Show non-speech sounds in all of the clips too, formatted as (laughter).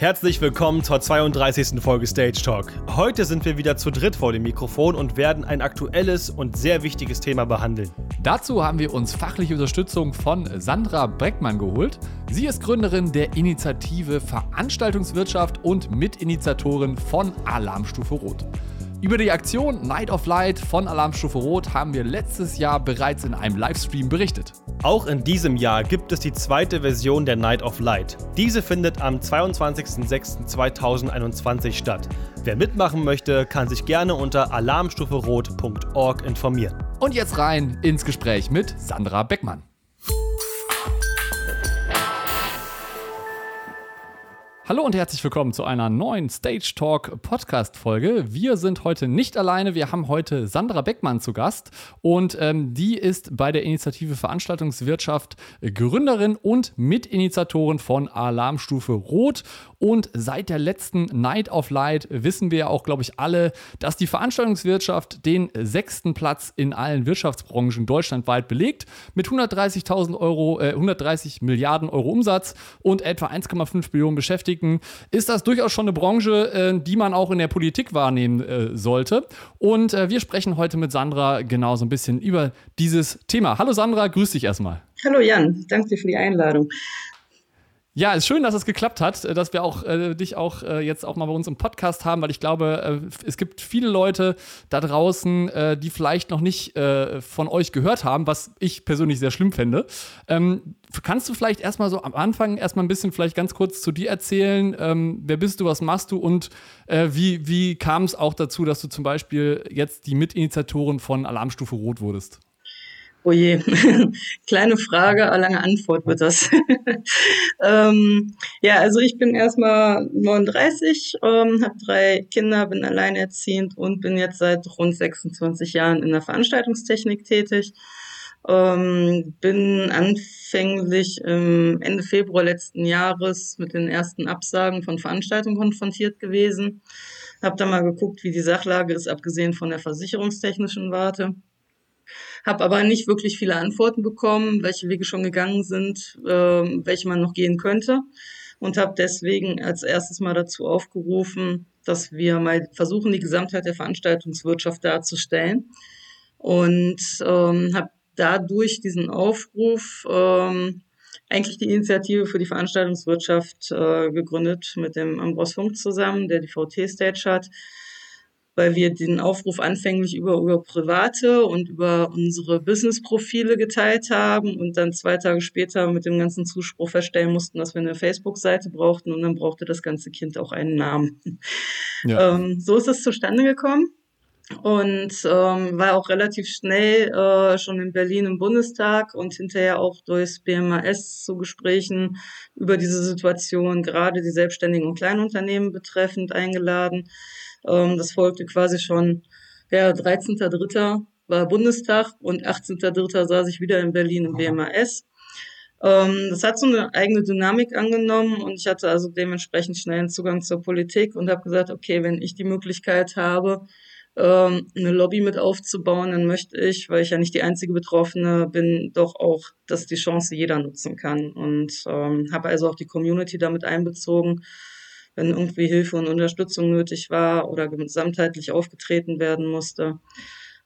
Herzlich willkommen zur 32. Folge Stage Talk. Heute sind wir wieder zu dritt vor dem Mikrofon und werden ein aktuelles und sehr wichtiges Thema behandeln. Dazu haben wir uns fachliche Unterstützung von Sandra Breckmann geholt. Sie ist Gründerin der Initiative Veranstaltungswirtschaft und Mitinitiatorin von Alarmstufe Rot. Über die Aktion Night of Light von Alarmstufe Rot haben wir letztes Jahr bereits in einem Livestream berichtet. Auch in diesem Jahr gibt es die zweite Version der Night of Light. Diese findet am 22.06.2021 statt. Wer mitmachen möchte, kann sich gerne unter alarmstuferot.org informieren. Und jetzt rein ins Gespräch mit Sandra Beckmann. Hallo und herzlich willkommen zu einer neuen Stage Talk Podcast Folge. Wir sind heute nicht alleine. Wir haben heute Sandra Beckmann zu Gast und ähm, die ist bei der Initiative Veranstaltungswirtschaft Gründerin und Mitinitiatorin von Alarmstufe Rot. Und seit der letzten Night of Light wissen wir ja auch, glaube ich, alle, dass die Veranstaltungswirtschaft den sechsten Platz in allen Wirtschaftsbranchen deutschlandweit belegt mit 130.000 Euro, äh, 130 Milliarden Euro Umsatz und etwa 1,5 Millionen Beschäftigten ist das durchaus schon eine Branche, äh, die man auch in der Politik wahrnehmen äh, sollte. Und äh, wir sprechen heute mit Sandra genau so ein bisschen über dieses Thema. Hallo Sandra, grüß dich erstmal. Hallo Jan, danke für die Einladung. Ja, ist schön, dass es geklappt hat, äh, dass wir auch äh, dich auch äh, jetzt auch mal bei uns im Podcast haben, weil ich glaube, äh, es gibt viele Leute da draußen, äh, die vielleicht noch nicht äh, von euch gehört haben, was ich persönlich sehr schlimm fände. Ähm, kannst du vielleicht erstmal so am Anfang erstmal ein bisschen vielleicht ganz kurz zu dir erzählen? Ähm, wer bist du, was machst du und wie, wie kam es auch dazu, dass du zum Beispiel jetzt die Mitinitiatorin von Alarmstufe Rot wurdest? Oh je, (laughs) kleine Frage, lange Antwort wird das. (laughs) ähm, ja, also ich bin erstmal 39, ähm, habe drei Kinder, bin alleinerziehend und bin jetzt seit rund 26 Jahren in der Veranstaltungstechnik tätig. Ähm, bin anfänglich im Ende Februar letzten Jahres mit den ersten Absagen von Veranstaltungen konfrontiert gewesen. Habe da mal geguckt, wie die Sachlage ist, abgesehen von der versicherungstechnischen Warte habe aber nicht wirklich viele Antworten bekommen, welche Wege schon gegangen sind, äh, welche man noch gehen könnte. Und habe deswegen als erstes mal dazu aufgerufen, dass wir mal versuchen, die Gesamtheit der Veranstaltungswirtschaft darzustellen. Und ähm, habe dadurch diesen Aufruf ähm, eigentlich die Initiative für die Veranstaltungswirtschaft äh, gegründet mit dem Ambros Funk zusammen, der die VT-Stage hat weil wir den Aufruf anfänglich über, über private und über unsere Business-Profile geteilt haben und dann zwei Tage später mit dem ganzen Zuspruch feststellen mussten, dass wir eine Facebook-Seite brauchten und dann brauchte das ganze Kind auch einen Namen. Ja. Ähm, so ist es zustande gekommen und ähm, war auch relativ schnell äh, schon in Berlin im Bundestag und hinterher auch durchs BMAS zu Gesprächen über diese Situation, gerade die Selbstständigen und Kleinunternehmen betreffend, eingeladen. Ähm, das folgte quasi schon, ja, 13.3. war Bundestag und 18.3. saß ich wieder in Berlin im BMAS. Ähm, das hat so eine eigene Dynamik angenommen und ich hatte also dementsprechend schnellen Zugang zur Politik und habe gesagt, okay, wenn ich die Möglichkeit habe, ähm, eine Lobby mit aufzubauen, dann möchte ich, weil ich ja nicht die einzige Betroffene bin, doch auch, dass die Chance jeder nutzen kann. Und ähm, habe also auch die Community damit einbezogen wenn irgendwie Hilfe und Unterstützung nötig war oder gesamtheitlich aufgetreten werden musste.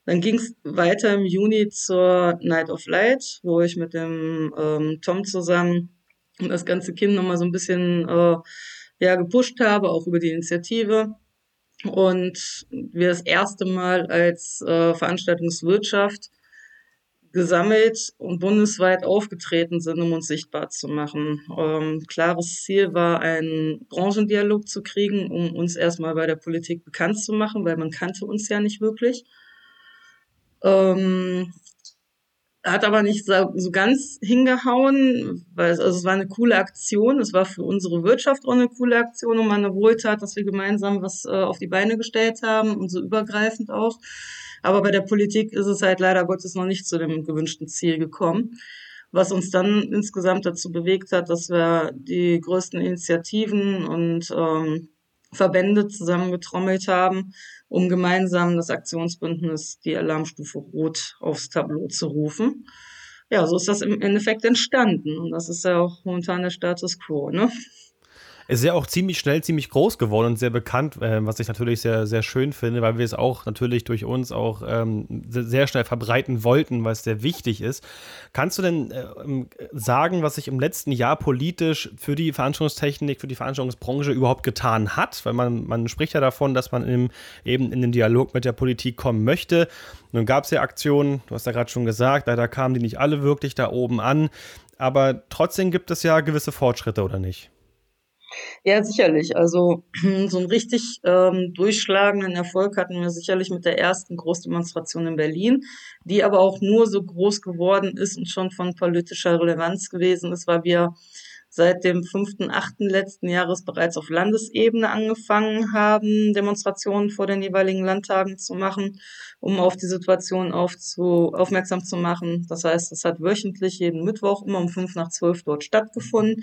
Dann ging es weiter im Juni zur Night of Light, wo ich mit dem ähm, Tom zusammen das ganze Kind nochmal so ein bisschen äh, ja, gepusht habe, auch über die Initiative. Und wir das erste Mal als äh, Veranstaltungswirtschaft gesammelt und bundesweit aufgetreten sind, um uns sichtbar zu machen. Ähm, klares Ziel war, einen Branchendialog zu kriegen, um uns erstmal bei der Politik bekannt zu machen, weil man kannte uns ja nicht wirklich. Ähm, hat aber nicht so, ganz hingehauen, weil es, also es war eine coole Aktion. Es war für unsere Wirtschaft auch eine coole Aktion und eine Wohltat, dass wir gemeinsam was äh, auf die Beine gestellt haben und so übergreifend auch. Aber bei der Politik ist es halt leider Gottes noch nicht zu dem gewünschten Ziel gekommen. Was uns dann insgesamt dazu bewegt hat, dass wir die größten Initiativen und ähm, Verbände zusammengetrommelt haben, um gemeinsam das Aktionsbündnis die Alarmstufe Rot aufs Tableau zu rufen. Ja, so ist das im Endeffekt entstanden. Und das ist ja auch momentan der Status quo, ne? Ist ja auch ziemlich schnell, ziemlich groß geworden und sehr bekannt, äh, was ich natürlich sehr, sehr schön finde, weil wir es auch natürlich durch uns auch ähm, sehr schnell verbreiten wollten, weil es sehr wichtig ist. Kannst du denn äh, ähm, sagen, was sich im letzten Jahr politisch für die Veranstaltungstechnik, für die Veranstaltungsbranche überhaupt getan hat? Weil man, man spricht ja davon, dass man im, eben in den Dialog mit der Politik kommen möchte. Nun gab es ja Aktionen, du hast ja gerade schon gesagt, leider kamen die nicht alle wirklich da oben an. Aber trotzdem gibt es ja gewisse Fortschritte, oder nicht? Ja, sicherlich. Also (clears throat) so einen richtig ähm, durchschlagenden Erfolg hatten wir sicherlich mit der ersten Großdemonstration in Berlin, die aber auch nur so groß geworden ist und schon von politischer Relevanz gewesen ist, weil wir seit dem 5.8. letzten Jahres bereits auf Landesebene angefangen haben, Demonstrationen vor den jeweiligen Landtagen zu machen, um auf die Situation aufzu, aufmerksam zu machen. Das heißt, es hat wöchentlich jeden Mittwoch immer um fünf nach zwölf dort stattgefunden.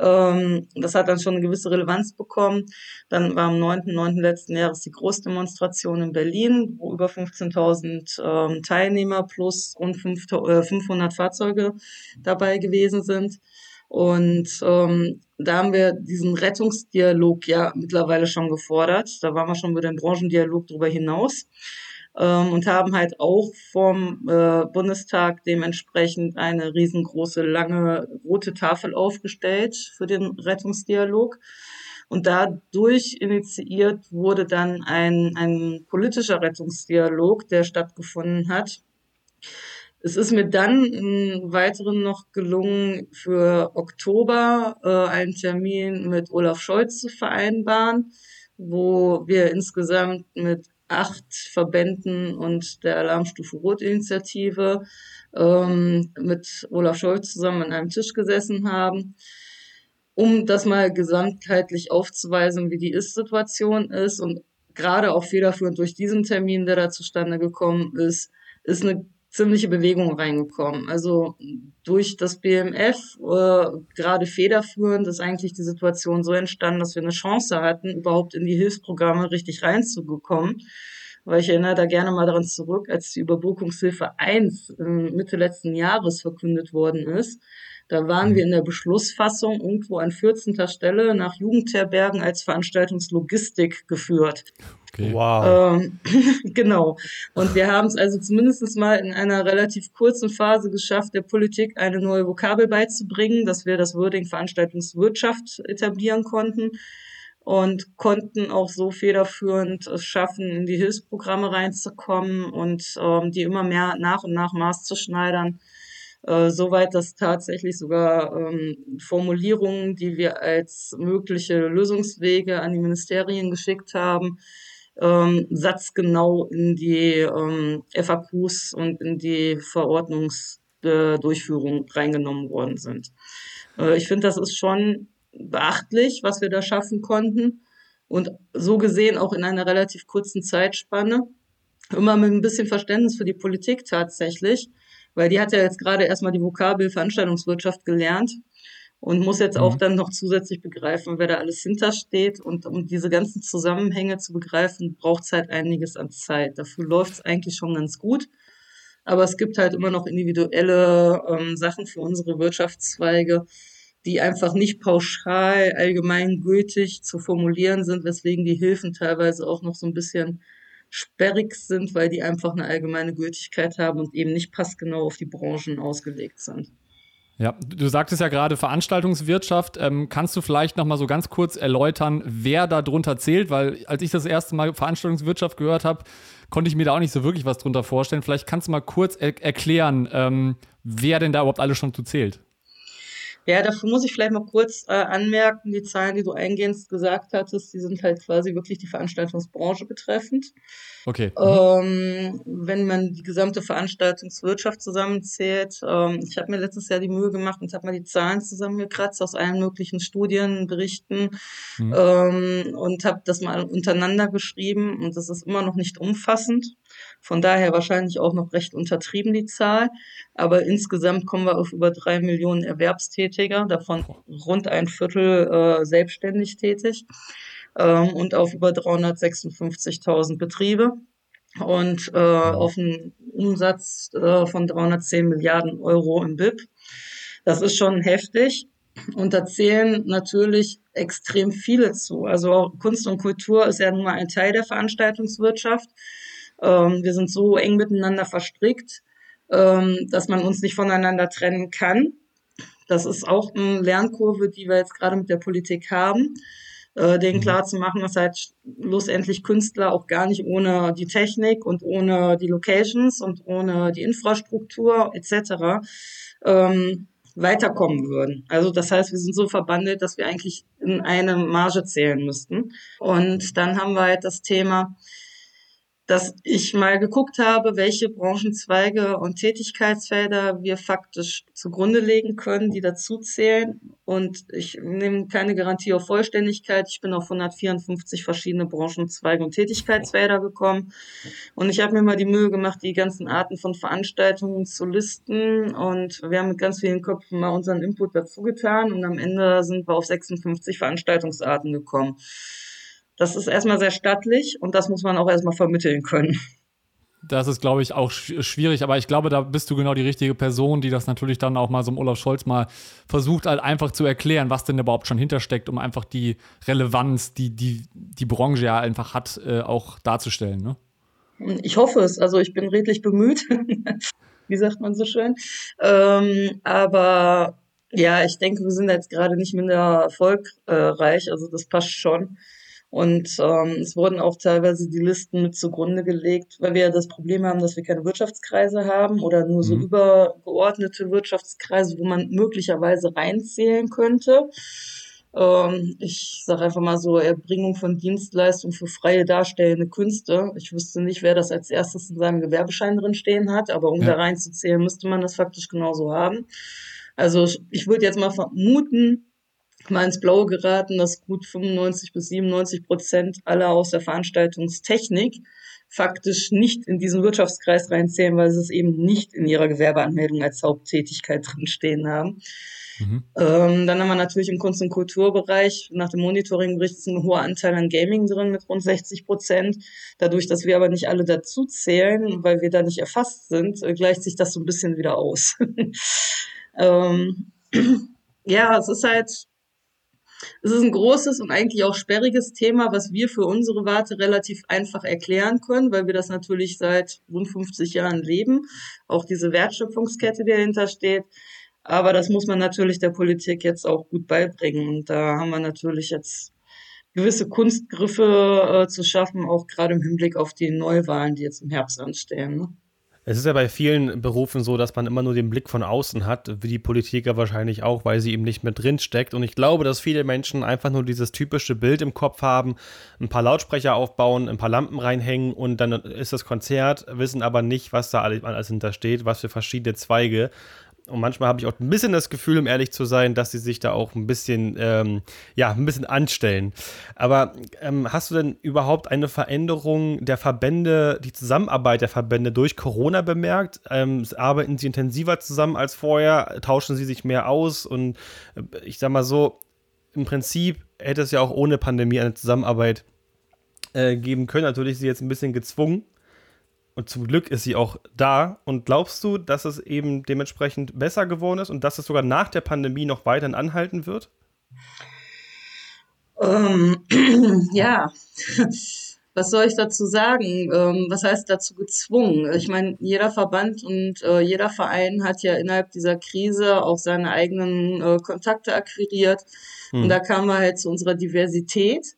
Ähm, das hat dann schon eine gewisse Relevanz bekommen. Dann war am 9.9. letzten Jahres die Großdemonstration in Berlin, wo über 15.000 ähm, Teilnehmer plus rund 500 äh, Fahrzeuge dabei gewesen sind. Und ähm, da haben wir diesen Rettungsdialog ja mittlerweile schon gefordert. Da waren wir schon über den Branchendialog darüber hinaus ähm, und haben halt auch vom äh, Bundestag dementsprechend eine riesengroße, lange rote Tafel aufgestellt für den Rettungsdialog. Und dadurch initiiert wurde dann ein, ein politischer Rettungsdialog, der stattgefunden hat es ist mir dann im Weiteren noch gelungen, für Oktober äh, einen Termin mit Olaf Scholz zu vereinbaren, wo wir insgesamt mit acht Verbänden und der Alarmstufe Rot-Initiative ähm, mit Olaf Scholz zusammen an einem Tisch gesessen haben, um das mal gesamtheitlich aufzuweisen, wie die Ist-Situation ist. Und gerade auch federführend durch diesen Termin, der da zustande gekommen ist, ist eine ziemliche Bewegung reingekommen. Also durch das BMF, äh, gerade federführend, ist eigentlich die Situation so entstanden, dass wir eine Chance hatten, überhaupt in die Hilfsprogramme richtig reinzukommen. Weil ich erinnere da gerne mal daran zurück, als die Überbrückungshilfe 1 Mitte letzten Jahres verkündet worden ist. Da waren wir in der Beschlussfassung irgendwo an 14. Stelle nach Jugendherbergen als Veranstaltungslogistik geführt. Okay. Wow. Ähm, (laughs) genau. Und wir haben es also zumindest mal in einer relativ kurzen Phase geschafft, der Politik eine neue Vokabel beizubringen, dass wir das Wording Veranstaltungswirtschaft etablieren konnten und konnten auch so federführend es schaffen, in die Hilfsprogramme reinzukommen und ähm, die immer mehr nach und nach maßzuschneidern. Äh, soweit, dass tatsächlich sogar ähm, Formulierungen, die wir als mögliche Lösungswege an die Ministerien geschickt haben, ähm, satzgenau in die ähm, FAQs und in die Verordnungsdurchführung reingenommen worden sind. Äh, ich finde, das ist schon beachtlich, was wir da schaffen konnten und so gesehen auch in einer relativ kurzen Zeitspanne. Immer mit ein bisschen Verständnis für die Politik tatsächlich, weil die hat ja jetzt gerade erstmal die Vokabel Veranstaltungswirtschaft gelernt und muss jetzt auch mhm. dann noch zusätzlich begreifen, wer da alles hintersteht. Und um diese ganzen Zusammenhänge zu begreifen, braucht es halt einiges an Zeit. Dafür läuft es eigentlich schon ganz gut. Aber es gibt halt immer noch individuelle ähm, Sachen für unsere Wirtschaftszweige, die einfach nicht pauschal allgemeingültig zu formulieren sind, weswegen die Hilfen teilweise auch noch so ein bisschen sperrig sind, weil die einfach eine allgemeine Gültigkeit haben und eben nicht passgenau auf die Branchen ausgelegt sind. Ja, du sagtest ja gerade Veranstaltungswirtschaft. Ähm, kannst du vielleicht noch mal so ganz kurz erläutern, wer da drunter zählt? Weil als ich das erste Mal Veranstaltungswirtschaft gehört habe, konnte ich mir da auch nicht so wirklich was drunter vorstellen. Vielleicht kannst du mal kurz er erklären, ähm, wer denn da überhaupt alles schon zu zählt. Ja, dafür muss ich vielleicht mal kurz äh, anmerken, die Zahlen, die du eingehend gesagt hattest, die sind halt quasi wirklich die Veranstaltungsbranche betreffend. Okay. Mhm. Ähm, wenn man die gesamte Veranstaltungswirtschaft zusammenzählt, ähm, ich habe mir letztes Jahr die Mühe gemacht und habe mal die Zahlen zusammengekratzt aus allen möglichen Studien, Berichten mhm. ähm, und habe das mal untereinander geschrieben und das ist immer noch nicht umfassend. Von daher wahrscheinlich auch noch recht untertrieben die Zahl. Aber insgesamt kommen wir auf über drei Millionen Erwerbstätiger, davon rund ein Viertel äh, selbstständig tätig ähm, und auf über 356.000 Betriebe und äh, auf einen Umsatz äh, von 310 Milliarden Euro im BIP. Das ist schon heftig. Und da zählen natürlich extrem viele zu. Also Kunst und Kultur ist ja nun mal ein Teil der Veranstaltungswirtschaft. Ähm, wir sind so eng miteinander verstrickt, ähm, dass man uns nicht voneinander trennen kann. Das ist auch eine Lernkurve, die wir jetzt gerade mit der Politik haben, äh, denen mhm. klar zu machen, dass halt schlussendlich Künstler auch gar nicht ohne die Technik und ohne die Locations und ohne die Infrastruktur etc. Ähm, weiterkommen würden. Also das heißt, wir sind so verbandelt, dass wir eigentlich in eine Marge zählen müssten. Und dann haben wir halt das Thema, dass ich mal geguckt habe, welche Branchenzweige und Tätigkeitsfelder wir faktisch zugrunde legen können, die dazu zählen. Und ich nehme keine Garantie auf Vollständigkeit. Ich bin auf 154 verschiedene Branchenzweige und Tätigkeitsfelder gekommen. Und ich habe mir mal die Mühe gemacht, die ganzen Arten von Veranstaltungen zu listen. Und wir haben mit ganz vielen Köpfen mal unseren Input dazu getan. Und am Ende sind wir auf 56 Veranstaltungsarten gekommen. Das ist erstmal sehr stattlich und das muss man auch erstmal vermitteln können. Das ist, glaube ich, auch schwierig, aber ich glaube, da bist du genau die richtige Person, die das natürlich dann auch mal so im Olaf Scholz mal versucht, halt einfach zu erklären, was denn überhaupt schon hintersteckt, um einfach die Relevanz, die die, die Branche ja einfach hat, äh, auch darzustellen. Ne? Ich hoffe es. Also ich bin redlich bemüht, (laughs) wie sagt man so schön. Ähm, aber ja, ich denke, wir sind jetzt gerade nicht minder erfolgreich, also das passt schon. Und ähm, es wurden auch teilweise die Listen mit zugrunde gelegt, weil wir ja das Problem haben, dass wir keine Wirtschaftskreise haben oder nur so mhm. übergeordnete Wirtschaftskreise, wo man möglicherweise reinzählen könnte. Ähm, ich sage einfach mal so, Erbringung von Dienstleistungen für freie darstellende Künste. Ich wüsste nicht, wer das als erstes in seinem Gewerbeschein drin stehen hat, aber um ja. da reinzuzählen, müsste man das faktisch genauso haben. Also ich würde jetzt mal vermuten, mal ins Blaue geraten, dass gut 95 bis 97 Prozent aller aus der Veranstaltungstechnik faktisch nicht in diesen Wirtschaftskreis reinzählen, weil sie es eben nicht in ihrer Gewerbeanmeldung als Haupttätigkeit drinstehen haben. Mhm. Ähm, dann haben wir natürlich im Kunst- und Kulturbereich nach dem Monitoringbericht ist ein hoher Anteil an Gaming drin mit rund 60 Prozent. Dadurch, dass wir aber nicht alle dazu zählen, weil wir da nicht erfasst sind, äh, gleicht sich das so ein bisschen wieder aus. (laughs) ähm, (clears throat) ja, es ist halt es ist ein großes und eigentlich auch sperriges Thema, was wir für unsere Warte relativ einfach erklären können, weil wir das natürlich seit rund 50 Jahren leben. Auch diese Wertschöpfungskette, die dahinter steht. Aber das muss man natürlich der Politik jetzt auch gut beibringen. Und da haben wir natürlich jetzt gewisse Kunstgriffe äh, zu schaffen, auch gerade im Hinblick auf die Neuwahlen, die jetzt im Herbst anstehen. Ne? Es ist ja bei vielen Berufen so, dass man immer nur den Blick von außen hat, wie die Politiker wahrscheinlich auch, weil sie eben nicht mit drin steckt. Und ich glaube, dass viele Menschen einfach nur dieses typische Bild im Kopf haben, ein paar Lautsprecher aufbauen, ein paar Lampen reinhängen und dann ist das Konzert, wissen aber nicht, was da alles hintersteht, was für verschiedene Zweige und manchmal habe ich auch ein bisschen das Gefühl, um ehrlich zu sein, dass sie sich da auch ein bisschen, ähm, ja, ein bisschen anstellen. Aber ähm, hast du denn überhaupt eine Veränderung der Verbände, die Zusammenarbeit der Verbände durch Corona bemerkt? Ähm, arbeiten sie intensiver zusammen als vorher? Tauschen sie sich mehr aus? Und äh, ich sag mal so, im Prinzip hätte es ja auch ohne Pandemie eine Zusammenarbeit äh, geben können. Natürlich ist sie jetzt ein bisschen gezwungen, und zum Glück ist sie auch da. Und glaubst du, dass es eben dementsprechend besser geworden ist und dass es sogar nach der Pandemie noch weiterhin anhalten wird? Ähm, (clears throat) ja, (laughs) was soll ich dazu sagen? Ähm, was heißt dazu gezwungen? Ich meine, jeder Verband und äh, jeder Verein hat ja innerhalb dieser Krise auch seine eigenen äh, Kontakte akquiriert. Hm. Und da kamen wir halt zu unserer Diversität.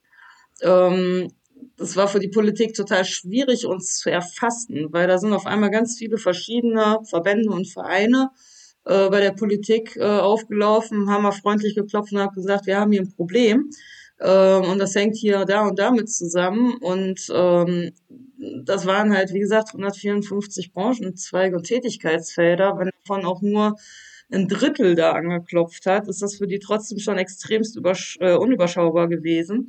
Ähm, das war für die Politik total schwierig, uns zu erfassen, weil da sind auf einmal ganz viele verschiedene Verbände und Vereine äh, bei der Politik äh, aufgelaufen, haben mal freundlich geklopft und haben gesagt, wir haben hier ein Problem. Ähm, und das hängt hier da und damit zusammen. Und ähm, das waren halt, wie gesagt, 154 Branchenzweige und Tätigkeitsfelder. Wenn davon auch nur ein Drittel da angeklopft hat, ist das für die trotzdem schon extremst äh, unüberschaubar gewesen.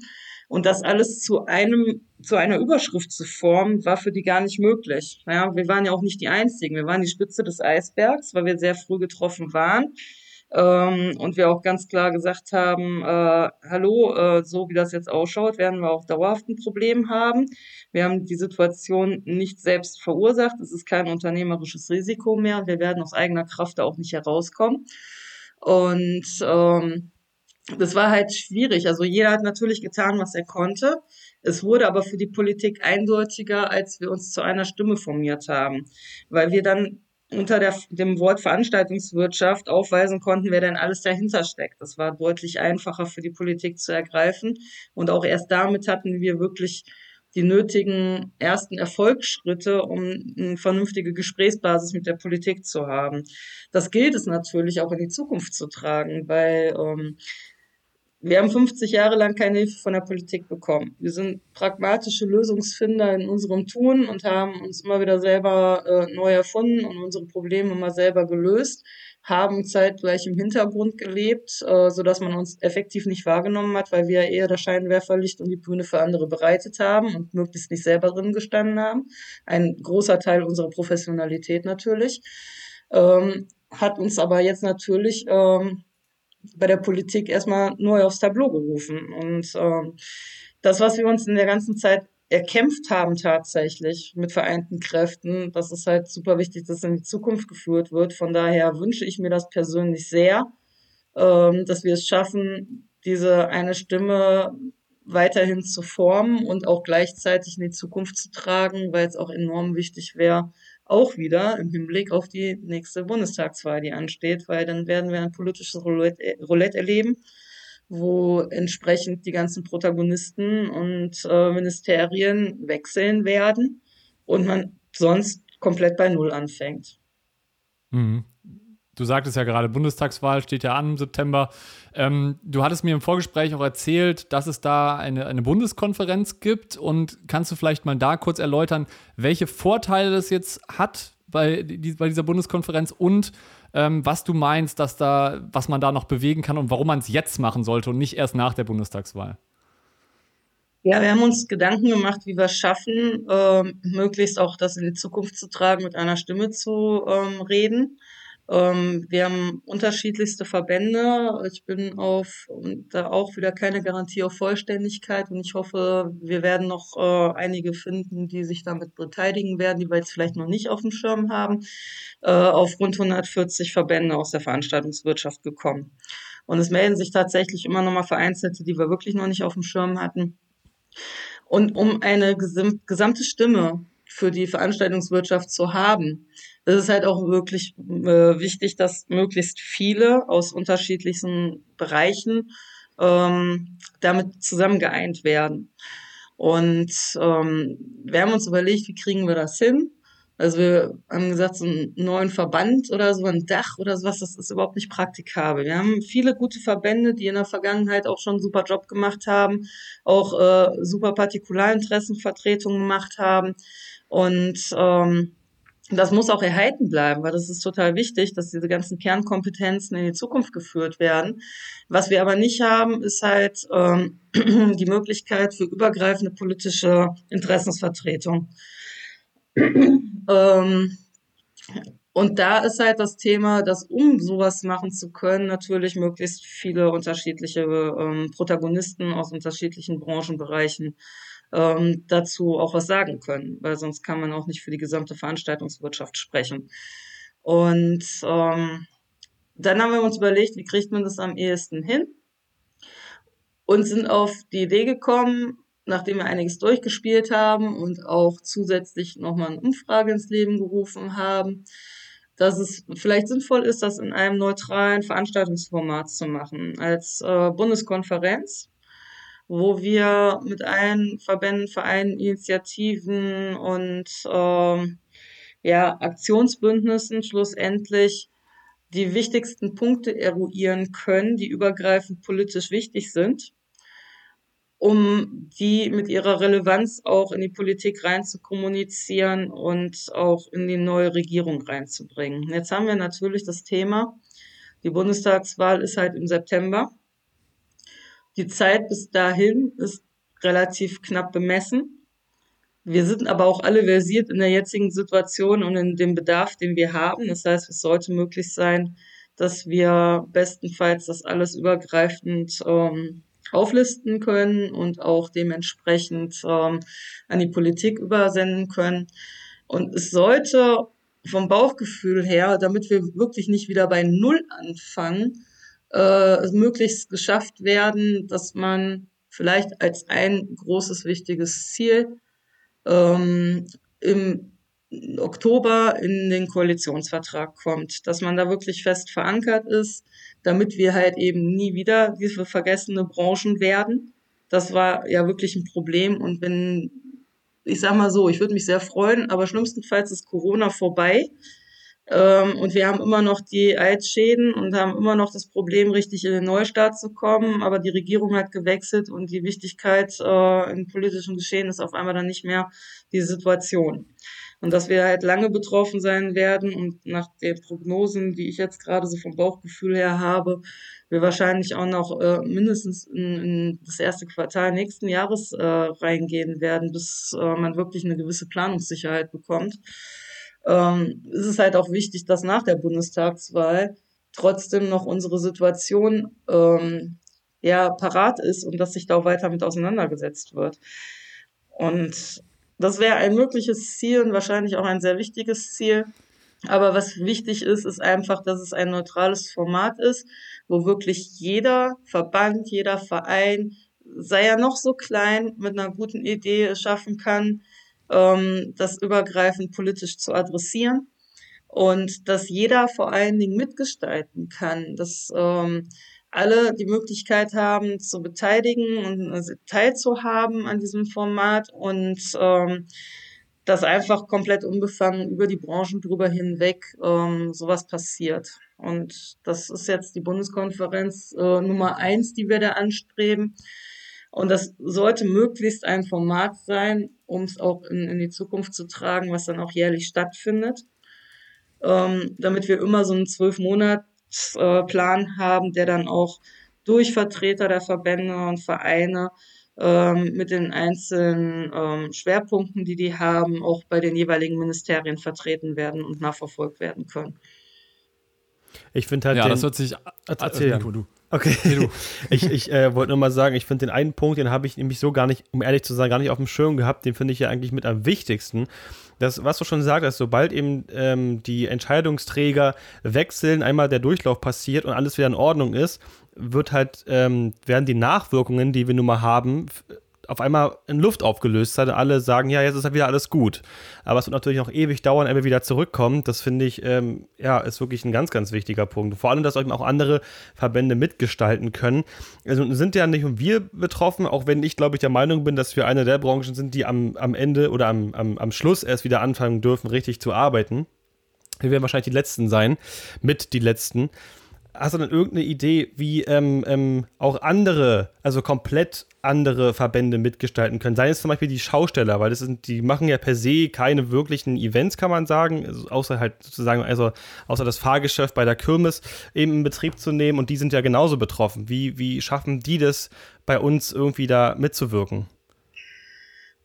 Und das alles zu einem, zu einer Überschrift zu formen, war für die gar nicht möglich. Ja, wir waren ja auch nicht die Einzigen. Wir waren die Spitze des Eisbergs, weil wir sehr früh getroffen waren. Ähm, und wir auch ganz klar gesagt haben, äh, hallo, äh, so wie das jetzt ausschaut, werden wir auch dauerhaft ein Problem haben. Wir haben die Situation nicht selbst verursacht. Es ist kein unternehmerisches Risiko mehr wir werden aus eigener Kraft da auch nicht herauskommen. Und ähm, das war halt schwierig. Also jeder hat natürlich getan, was er konnte. Es wurde aber für die Politik eindeutiger, als wir uns zu einer Stimme formiert haben, weil wir dann unter der, dem Wort Veranstaltungswirtschaft aufweisen konnten, wer denn alles dahinter steckt. Das war deutlich einfacher für die Politik zu ergreifen. Und auch erst damit hatten wir wirklich die nötigen ersten Erfolgsschritte, um eine vernünftige Gesprächsbasis mit der Politik zu haben. Das gilt es natürlich auch in die Zukunft zu tragen, weil ähm, wir haben 50 Jahre lang keine Hilfe von der Politik bekommen. Wir sind pragmatische Lösungsfinder in unserem Tun und haben uns immer wieder selber äh, neu erfunden und unsere Probleme immer selber gelöst, haben zeitgleich im Hintergrund gelebt, äh, so dass man uns effektiv nicht wahrgenommen hat, weil wir eher das Scheinwerferlicht und die Bühne für andere bereitet haben und möglichst nicht selber drin gestanden haben. Ein großer Teil unserer Professionalität natürlich. Ähm, hat uns aber jetzt natürlich ähm, bei der Politik erstmal neu aufs Tableau gerufen. Und ähm, das, was wir uns in der ganzen Zeit erkämpft haben tatsächlich mit vereinten Kräften, das ist halt super wichtig, dass in die Zukunft geführt wird. Von daher wünsche ich mir das persönlich sehr, ähm, dass wir es schaffen, diese eine Stimme weiterhin zu formen und auch gleichzeitig in die Zukunft zu tragen, weil es auch enorm wichtig wäre, auch wieder im Hinblick auf die nächste Bundestagswahl, die ansteht, weil dann werden wir ein politisches Roulette, Roulette erleben, wo entsprechend die ganzen Protagonisten und äh, Ministerien wechseln werden und man sonst komplett bei Null anfängt. Mhm. Du sagtest ja gerade, Bundestagswahl steht ja an im September. Ähm, du hattest mir im Vorgespräch auch erzählt, dass es da eine, eine Bundeskonferenz gibt. Und kannst du vielleicht mal da kurz erläutern, welche Vorteile das jetzt hat bei, die, bei dieser Bundeskonferenz und ähm, was du meinst, dass da, was man da noch bewegen kann und warum man es jetzt machen sollte und nicht erst nach der Bundestagswahl? Ja, wir haben uns Gedanken gemacht, wie wir es schaffen, ähm, möglichst auch das in die Zukunft zu tragen, mit einer Stimme zu ähm, reden. Ähm, wir haben unterschiedlichste Verbände. Ich bin auf da auch wieder keine Garantie auf Vollständigkeit und ich hoffe, wir werden noch äh, einige finden, die sich damit beteiligen werden, die wir jetzt vielleicht noch nicht auf dem Schirm haben, äh, auf rund 140 Verbände aus der Veranstaltungswirtschaft gekommen. Und es melden sich tatsächlich immer noch mal Vereinzelte, die wir wirklich noch nicht auf dem Schirm hatten. Und um eine gesamte Stimme für die Veranstaltungswirtschaft zu haben, es ist halt auch wirklich äh, wichtig, dass möglichst viele aus unterschiedlichsten Bereichen ähm, damit zusammengeeint werden. Und ähm, wir haben uns überlegt, wie kriegen wir das hin? Also wir haben gesagt, so einen neuen Verband oder so ein Dach oder sowas, das ist überhaupt nicht praktikabel. Wir haben viele gute Verbände, die in der Vergangenheit auch schon einen super Job gemacht haben, auch äh, super Partikularinteressenvertretungen gemacht haben. Und ähm, das muss auch erhalten bleiben, weil das ist total wichtig, dass diese ganzen Kernkompetenzen in die Zukunft geführt werden. Was wir aber nicht haben, ist halt ähm, (clears throat) die Möglichkeit für übergreifende politische Interessensvertretung. (clears throat) ähm, und da ist halt das Thema, dass um sowas machen zu können, natürlich möglichst viele unterschiedliche ähm, Protagonisten aus unterschiedlichen Branchenbereichen ähm, dazu auch was sagen können, weil sonst kann man auch nicht für die gesamte Veranstaltungswirtschaft sprechen. Und ähm, dann haben wir uns überlegt, wie kriegt man das am ehesten hin? Und sind auf die Idee gekommen, nachdem wir einiges durchgespielt haben und auch zusätzlich nochmal eine Umfrage ins Leben gerufen haben, dass es vielleicht sinnvoll ist, das in einem neutralen Veranstaltungsformat zu machen, als äh, Bundeskonferenz wo wir mit allen Verbänden, Vereinen, Initiativen und ähm, ja, Aktionsbündnissen schlussendlich die wichtigsten Punkte eruieren können, die übergreifend politisch wichtig sind, um die mit ihrer Relevanz auch in die Politik rein zu kommunizieren und auch in die neue Regierung reinzubringen. Jetzt haben wir natürlich das Thema, die Bundestagswahl ist halt im September. Die Zeit bis dahin ist relativ knapp bemessen. Wir sind aber auch alle versiert in der jetzigen Situation und in dem Bedarf, den wir haben. Das heißt, es sollte möglich sein, dass wir bestenfalls das alles übergreifend ähm, auflisten können und auch dementsprechend ähm, an die Politik übersenden können. Und es sollte vom Bauchgefühl her, damit wir wirklich nicht wieder bei Null anfangen, äh, möglichst geschafft werden, dass man vielleicht als ein großes, wichtiges Ziel ähm, im Oktober in den Koalitionsvertrag kommt, dass man da wirklich fest verankert ist, damit wir halt eben nie wieder diese vergessene Branchen werden. Das war ja wirklich ein Problem und wenn ich sag mal so, ich würde mich sehr freuen, aber schlimmstenfalls ist Corona vorbei. Ähm, und wir haben immer noch die Eidschäden und haben immer noch das Problem, richtig in den Neustart zu kommen. Aber die Regierung hat gewechselt und die Wichtigkeit äh, im politischen Geschehen ist auf einmal dann nicht mehr die Situation. Und dass wir halt lange betroffen sein werden und nach den Prognosen, die ich jetzt gerade so vom Bauchgefühl her habe, wir wahrscheinlich auch noch äh, mindestens in, in das erste Quartal nächsten Jahres äh, reingehen werden, bis äh, man wirklich eine gewisse Planungssicherheit bekommt. Ähm, ist es halt auch wichtig, dass nach der Bundestagswahl trotzdem noch unsere Situation ähm, ja parat ist und dass sich da auch weiter mit auseinandergesetzt wird. Und das wäre ein mögliches Ziel und wahrscheinlich auch ein sehr wichtiges Ziel. Aber was wichtig ist, ist einfach, dass es ein neutrales Format ist, wo wirklich jeder Verband, jeder Verein, sei er noch so klein, mit einer guten Idee schaffen kann, ähm, das übergreifend politisch zu adressieren und dass jeder vor allen Dingen mitgestalten kann, dass ähm, alle die Möglichkeit haben, zu beteiligen und also teilzuhaben an diesem Format und ähm, dass einfach komplett unbefangen über die Branchen drüber hinweg ähm, sowas passiert. Und das ist jetzt die Bundeskonferenz äh, Nummer eins, die wir da anstreben. Und das sollte möglichst ein Format sein, um es auch in, in die Zukunft zu tragen, was dann auch jährlich stattfindet. Ähm, damit wir immer so einen zwölf Monats äh, Plan haben, der dann auch durch Vertreter der Verbände und Vereine ähm, mit den einzelnen ähm, Schwerpunkten, die die haben, auch bei den jeweiligen Ministerien vertreten werden und nachverfolgt werden können. Ich finde halt. Ja, den, das hört sich. Erzähl, also, du. Okay, (laughs) ich, ich äh, wollte nur mal sagen, ich finde den einen Punkt, den habe ich nämlich so gar nicht, um ehrlich zu sein, gar nicht auf dem Schirm gehabt, den finde ich ja eigentlich mit am wichtigsten. Das, was du schon sagst, sobald eben ähm, die Entscheidungsträger wechseln, einmal der Durchlauf passiert und alles wieder in Ordnung ist, wird halt, ähm, werden die Nachwirkungen, die wir nun mal haben, auf einmal in Luft aufgelöst hat. Alle sagen, ja, jetzt ist halt wieder alles gut. Aber es wird natürlich noch ewig dauern, ehe wir wieder zurückkommen. Das finde ich, ähm, ja, ist wirklich ein ganz, ganz wichtiger Punkt. Vor allem, dass euch auch andere Verbände mitgestalten können. Also sind ja nicht nur wir betroffen, auch wenn ich, glaube ich, der Meinung bin, dass wir eine der Branchen sind, die am, am Ende oder am, am, am Schluss erst wieder anfangen dürfen, richtig zu arbeiten. Wir werden wahrscheinlich die Letzten sein, mit die Letzten. Hast du denn irgendeine Idee, wie ähm, ähm, auch andere, also komplett andere Verbände mitgestalten können? Sei es zum Beispiel die Schausteller, weil das sind, die machen ja per se keine wirklichen Events, kann man sagen, also außer halt sozusagen, also außer das Fahrgeschäft bei der Kirmes eben in Betrieb zu nehmen und die sind ja genauso betroffen. Wie, wie schaffen die das bei uns irgendwie da mitzuwirken?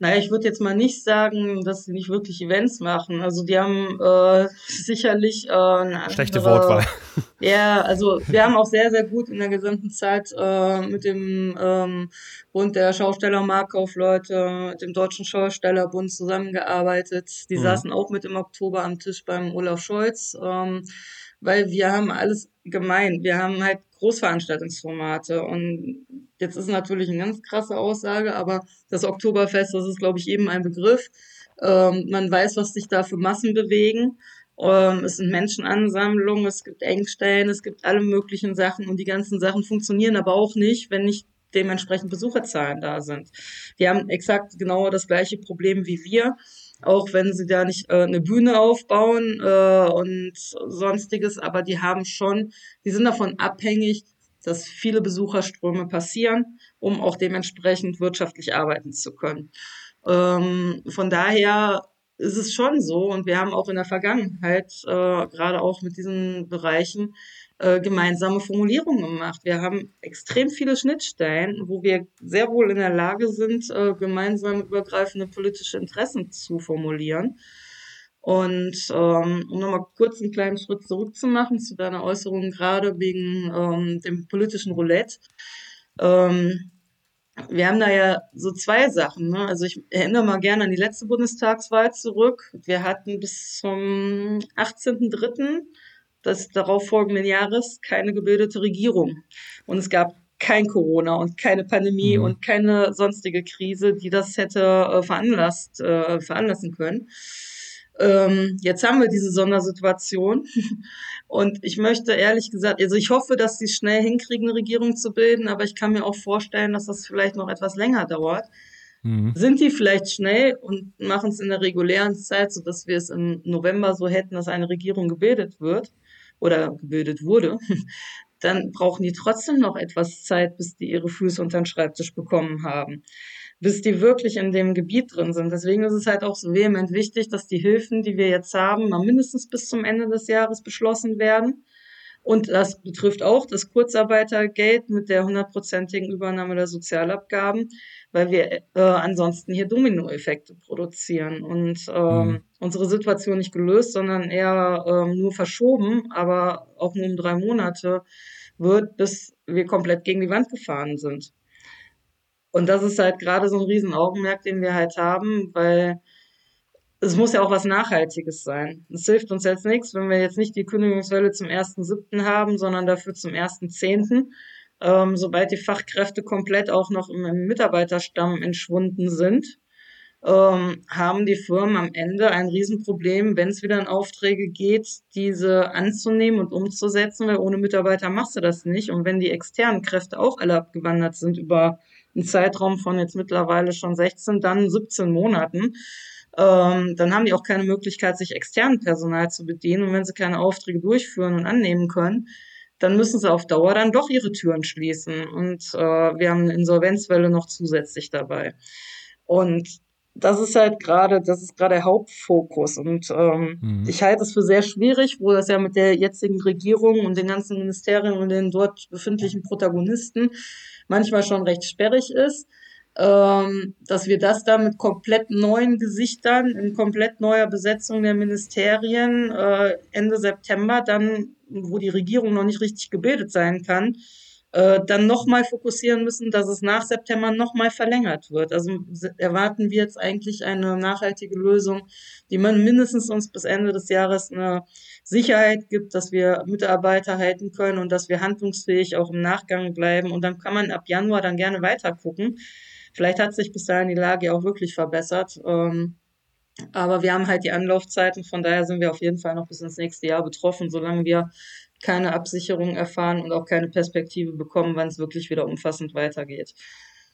Naja, ich würde jetzt mal nicht sagen, dass sie nicht wirklich Events machen. Also die haben äh, (laughs) sicherlich äh, eine Schlechte andere, Wortwahl. (laughs) Ja, also wir haben auch sehr, sehr gut in der gesamten Zeit äh, mit dem ähm, Bund der Schausteller Markaufleute, mit dem Deutschen Schaustellerbund zusammengearbeitet. Die mhm. saßen auch mit im Oktober am Tisch beim Olaf Scholz. Ähm, weil wir haben alles gemein. Wir haben halt Großveranstaltungsformate und jetzt ist natürlich eine ganz krasse Aussage, aber das Oktoberfest, das ist, glaube ich, eben ein Begriff. Ähm, man weiß, was sich da für Massen bewegen. Ähm, es sind Menschenansammlungen, es gibt Engstellen, es gibt alle möglichen Sachen und die ganzen Sachen funktionieren aber auch nicht, wenn nicht dementsprechend Besucherzahlen da sind. Die haben exakt genau das gleiche Problem wie wir auch wenn sie da nicht äh, eine Bühne aufbauen äh, und sonstiges, aber die haben schon, die sind davon abhängig, dass viele Besucherströme passieren, um auch dementsprechend wirtschaftlich arbeiten zu können. Ähm, von daher ist es schon so und wir haben auch in der Vergangenheit, äh, gerade auch mit diesen Bereichen, äh, gemeinsame Formulierungen gemacht. Wir haben extrem viele Schnittstellen, wo wir sehr wohl in der Lage sind, äh, gemeinsam übergreifende politische Interessen zu formulieren. Und ähm, um nochmal kurz einen kleinen Schritt zurückzumachen zu deiner Äußerung gerade wegen ähm, dem politischen Roulette. Ähm, wir haben da ja so zwei Sachen. Ne? Also ich erinnere mal gerne an die letzte Bundestagswahl zurück. Wir hatten bis zum 18.03 des darauffolgenden Jahres keine gebildete Regierung. Und es gab kein Corona und keine Pandemie mhm. und keine sonstige Krise, die das hätte äh, veranlasst, äh, veranlassen können. Ähm, jetzt haben wir diese Sondersituation. (laughs) Und ich möchte ehrlich gesagt, also ich hoffe, dass sie schnell hinkriegen, eine Regierung zu bilden, aber ich kann mir auch vorstellen, dass das vielleicht noch etwas länger dauert. Mhm. Sind die vielleicht schnell und machen es in der regulären Zeit, sodass wir es im November so hätten, dass eine Regierung gebildet wird oder gebildet wurde, (laughs) dann brauchen die trotzdem noch etwas Zeit, bis die ihre Füße unter den Schreibtisch bekommen haben bis die wirklich in dem Gebiet drin sind. Deswegen ist es halt auch so vehement wichtig, dass die Hilfen, die wir jetzt haben, mal mindestens bis zum Ende des Jahres beschlossen werden. Und das betrifft auch das Kurzarbeitergeld mit der hundertprozentigen Übernahme der Sozialabgaben, weil wir äh, ansonsten hier Dominoeffekte produzieren und ähm, mhm. unsere Situation nicht gelöst, sondern eher ähm, nur verschoben, aber auch nur um drei Monate wird, bis wir komplett gegen die Wand gefahren sind. Und das ist halt gerade so ein Riesenaugenmerk, den wir halt haben, weil es muss ja auch was Nachhaltiges sein. Es hilft uns jetzt nichts, wenn wir jetzt nicht die Kündigungswelle zum 1.7. haben, sondern dafür zum 1.10. Ähm, sobald die Fachkräfte komplett auch noch im, im Mitarbeiterstamm entschwunden sind, ähm, haben die Firmen am Ende ein Riesenproblem, wenn es wieder in Aufträge geht, diese anzunehmen und umzusetzen, weil ohne Mitarbeiter machst du das nicht. Und wenn die externen Kräfte auch alle abgewandert sind über einen Zeitraum von jetzt mittlerweile schon 16, dann 17 Monaten. Ähm, dann haben die auch keine Möglichkeit, sich externen Personal zu bedienen. Und wenn sie keine Aufträge durchführen und annehmen können, dann müssen sie auf Dauer dann doch ihre Türen schließen. Und äh, wir haben eine Insolvenzwelle noch zusätzlich dabei. Und das ist halt gerade, das ist gerade der Hauptfokus. Und ähm, mhm. ich halte es für sehr schwierig, wo das ja mit der jetzigen Regierung und den ganzen Ministerien und den dort befindlichen Protagonisten manchmal schon recht sperrig ist, ähm, dass wir das da mit komplett neuen Gesichtern, in komplett neuer Besetzung der Ministerien äh, Ende September dann, wo die Regierung noch nicht richtig gebildet sein kann, äh, dann nochmal fokussieren müssen, dass es nach September nochmal verlängert wird. Also erwarten wir jetzt eigentlich eine nachhaltige Lösung, die man mindestens uns bis Ende des Jahres eine Sicherheit gibt, dass wir Mitarbeiter halten können und dass wir handlungsfähig auch im Nachgang bleiben. Und dann kann man ab Januar dann gerne weiter gucken. Vielleicht hat sich bis dahin die Lage auch wirklich verbessert. Ähm, aber wir haben halt die Anlaufzeiten, von daher sind wir auf jeden Fall noch bis ins nächste Jahr betroffen, solange wir keine Absicherung erfahren und auch keine Perspektive bekommen, wann es wirklich wieder umfassend weitergeht.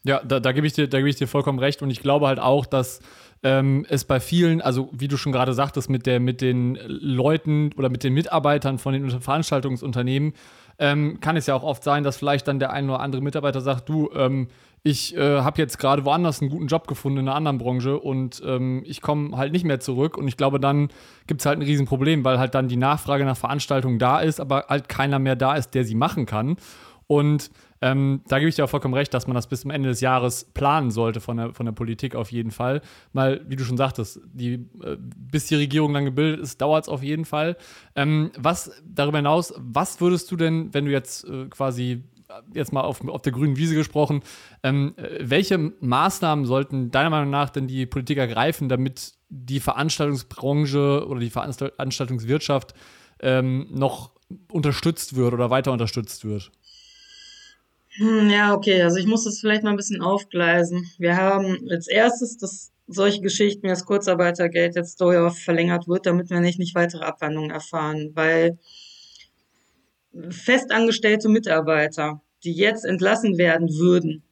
Ja, da, da gebe ich, dir, geb ich dir vollkommen recht. Und ich glaube halt auch, dass ähm, es bei vielen, also wie du schon gerade sagtest, mit, der, mit den Leuten oder mit den Mitarbeitern von den Veranstaltungsunternehmen, ähm, kann es ja auch oft sein, dass vielleicht dann der ein oder andere Mitarbeiter sagt, du, ähm, ich äh, habe jetzt gerade woanders einen guten Job gefunden in einer anderen Branche und ähm, ich komme halt nicht mehr zurück. Und ich glaube, dann gibt es halt ein Riesenproblem, weil halt dann die Nachfrage nach Veranstaltungen da ist, aber halt keiner mehr da ist, der sie machen kann. Und ähm, da gebe ich dir auch vollkommen recht, dass man das bis zum Ende des Jahres planen sollte von der, von der Politik auf jeden Fall. Weil, wie du schon sagtest, die, äh, bis die Regierung dann gebildet ist, dauert es auf jeden Fall. Ähm, was darüber hinaus, was würdest du denn, wenn du jetzt äh, quasi jetzt mal auf, auf der grünen Wiese gesprochen, ähm, welche Maßnahmen sollten deiner Meinung nach denn die Politik ergreifen, damit die Veranstaltungsbranche oder die Veranstaltungswirtschaft ähm, noch unterstützt wird oder weiter unterstützt wird? Hm, ja, okay, also ich muss das vielleicht mal ein bisschen aufgleisen. Wir haben als erstes, dass solche Geschichten wie das Kurzarbeitergeld jetzt dauerhaft verlängert wird, damit wir nicht, nicht weitere Abwandlungen erfahren, weil festangestellte Mitarbeiter, die jetzt entlassen werden würden,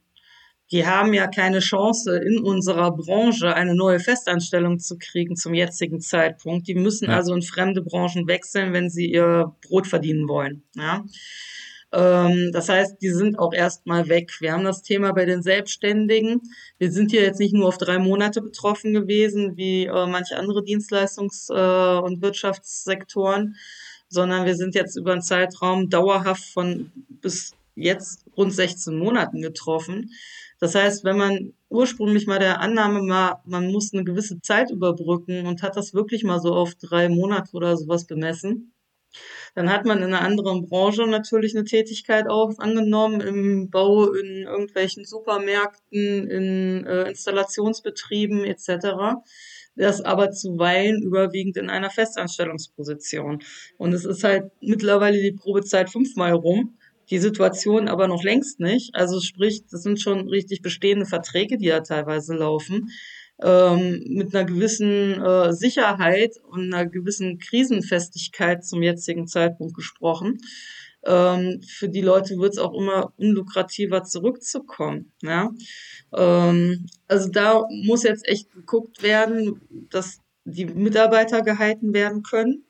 die haben ja keine Chance in unserer Branche eine neue Festanstellung zu kriegen zum jetzigen Zeitpunkt. Die müssen ja. also in fremde Branchen wechseln, wenn sie ihr Brot verdienen wollen. Ja. Ähm, das heißt, die sind auch erstmal weg. Wir haben das Thema bei den Selbstständigen. Wir sind hier jetzt nicht nur auf drei Monate betroffen gewesen, wie äh, manche andere Dienstleistungs- äh, und Wirtschaftssektoren, sondern wir sind jetzt über einen Zeitraum dauerhaft von bis jetzt rund 16 Monaten getroffen. Das heißt, wenn man ursprünglich mal der Annahme war, man muss eine gewisse Zeit überbrücken und hat das wirklich mal so auf drei Monate oder sowas bemessen, dann hat man in einer anderen Branche natürlich eine Tätigkeit auch angenommen, im Bau, in irgendwelchen Supermärkten, in äh, Installationsbetrieben etc das aber zuweilen überwiegend in einer Festanstellungsposition. Und es ist halt mittlerweile die Probezeit fünfmal rum, die Situation aber noch längst nicht. Also sprich, das sind schon richtig bestehende Verträge, die da teilweise laufen ähm, mit einer gewissen äh, Sicherheit und einer gewissen Krisenfestigkeit zum jetzigen Zeitpunkt gesprochen. Ähm, für die Leute wird es auch immer unlukrativer zurückzukommen. Ja? Ähm, also da muss jetzt echt geguckt werden, dass die Mitarbeiter gehalten werden können.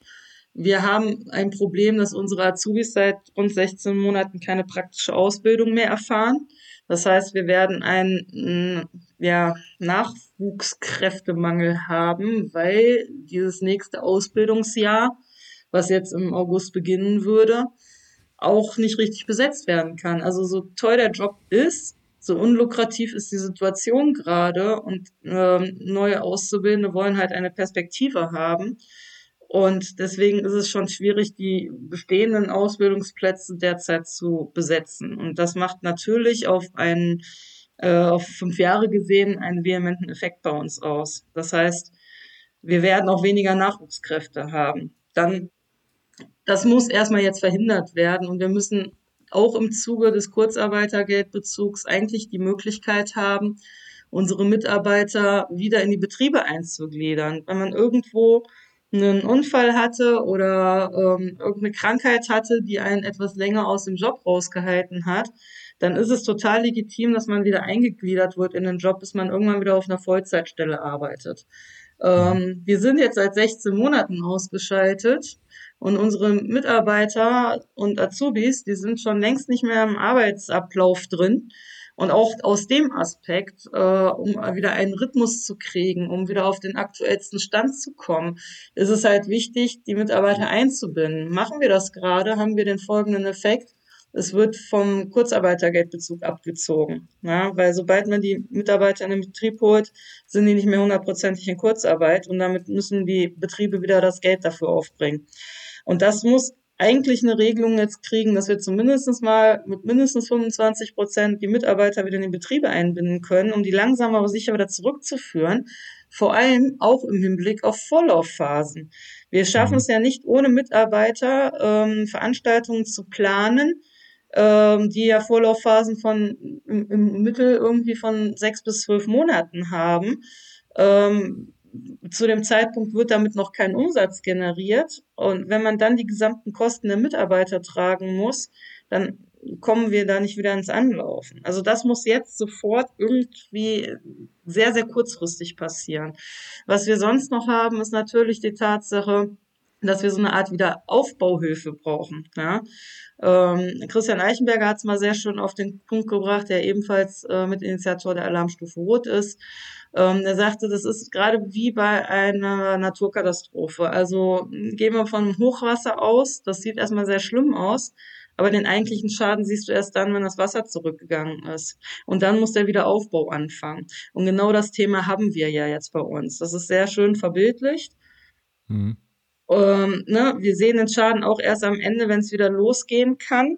Wir haben ein Problem, dass unsere Azubis seit rund 16 Monaten keine praktische Ausbildung mehr erfahren. Das heißt, wir werden einen ja, Nachwuchskräftemangel haben, weil dieses nächste Ausbildungsjahr, was jetzt im August beginnen würde, auch nicht richtig besetzt werden kann. Also so toll der Job ist, so unlukrativ ist die Situation gerade und ähm, neue Auszubildende wollen halt eine Perspektive haben. Und deswegen ist es schon schwierig, die bestehenden Ausbildungsplätze derzeit zu besetzen. Und das macht natürlich auf einen, äh, auf fünf Jahre gesehen einen vehementen Effekt bei uns aus. Das heißt, wir werden auch weniger Nachwuchskräfte haben. Dann, das muss erstmal jetzt verhindert werden und wir müssen auch im Zuge des Kurzarbeitergeldbezugs eigentlich die Möglichkeit haben, unsere Mitarbeiter wieder in die Betriebe einzugliedern. Wenn man irgendwo einen Unfall hatte oder ähm, irgendeine Krankheit hatte, die einen etwas länger aus dem Job rausgehalten hat, dann ist es total legitim, dass man wieder eingegliedert wird in den Job, bis man irgendwann wieder auf einer Vollzeitstelle arbeitet. Ähm, wir sind jetzt seit 16 Monaten ausgeschaltet und unsere Mitarbeiter und Azubis, die sind schon längst nicht mehr im Arbeitsablauf drin. Und auch aus dem Aspekt, äh, um wieder einen Rhythmus zu kriegen, um wieder auf den aktuellsten Stand zu kommen, ist es halt wichtig, die Mitarbeiter einzubinden. Machen wir das gerade, haben wir den folgenden Effekt. Es wird vom Kurzarbeitergeldbezug abgezogen. Ja, weil sobald man die Mitarbeiter in den Betrieb holt, sind die nicht mehr hundertprozentig in Kurzarbeit und damit müssen die Betriebe wieder das Geld dafür aufbringen. Und das muss eigentlich eine Regelung jetzt kriegen, dass wir zumindest mal mit mindestens 25 Prozent die Mitarbeiter wieder in die Betriebe einbinden können, um die langsam aber sicher wieder zurückzuführen. Vor allem auch im Hinblick auf Vorlaufphasen. Wir schaffen mhm. es ja nicht ohne Mitarbeiter, ähm, Veranstaltungen zu planen, ähm, die ja Vorlaufphasen von im, im Mittel irgendwie von sechs bis zwölf Monaten haben. Ähm, zu dem Zeitpunkt wird damit noch kein Umsatz generiert. Und wenn man dann die gesamten Kosten der Mitarbeiter tragen muss, dann kommen wir da nicht wieder ins Anlaufen. Also das muss jetzt sofort irgendwie sehr, sehr kurzfristig passieren. Was wir sonst noch haben, ist natürlich die Tatsache, dass wir so eine Art Wiederaufbauhilfe brauchen. Ja? Ähm, Christian Eichenberger hat es mal sehr schön auf den Punkt gebracht, der ebenfalls äh, Mitinitiator der Alarmstufe Rot ist. Ähm, er sagte, das ist gerade wie bei einer Naturkatastrophe. Also gehen wir von Hochwasser aus, das sieht erstmal sehr schlimm aus, aber den eigentlichen Schaden siehst du erst dann, wenn das Wasser zurückgegangen ist. Und dann muss der Wiederaufbau anfangen. Und genau das Thema haben wir ja jetzt bei uns. Das ist sehr schön verbildlicht. Mhm. Ähm, ne, wir sehen den Schaden auch erst am Ende, wenn es wieder losgehen kann.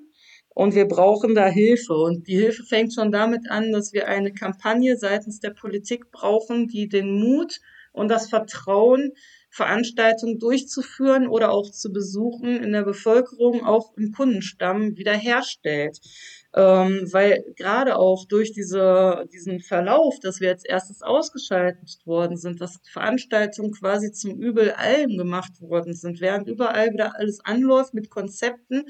Und wir brauchen da Hilfe. Und die Hilfe fängt schon damit an, dass wir eine Kampagne seitens der Politik brauchen, die den Mut und das Vertrauen, Veranstaltungen durchzuführen oder auch zu besuchen in der Bevölkerung, auch im Kundenstamm wiederherstellt. Ähm, weil gerade auch durch diese, diesen Verlauf, dass wir jetzt erstes ausgeschaltet worden sind, dass Veranstaltungen quasi zum Übel allem gemacht worden sind, während überall wieder alles anläuft mit Konzepten,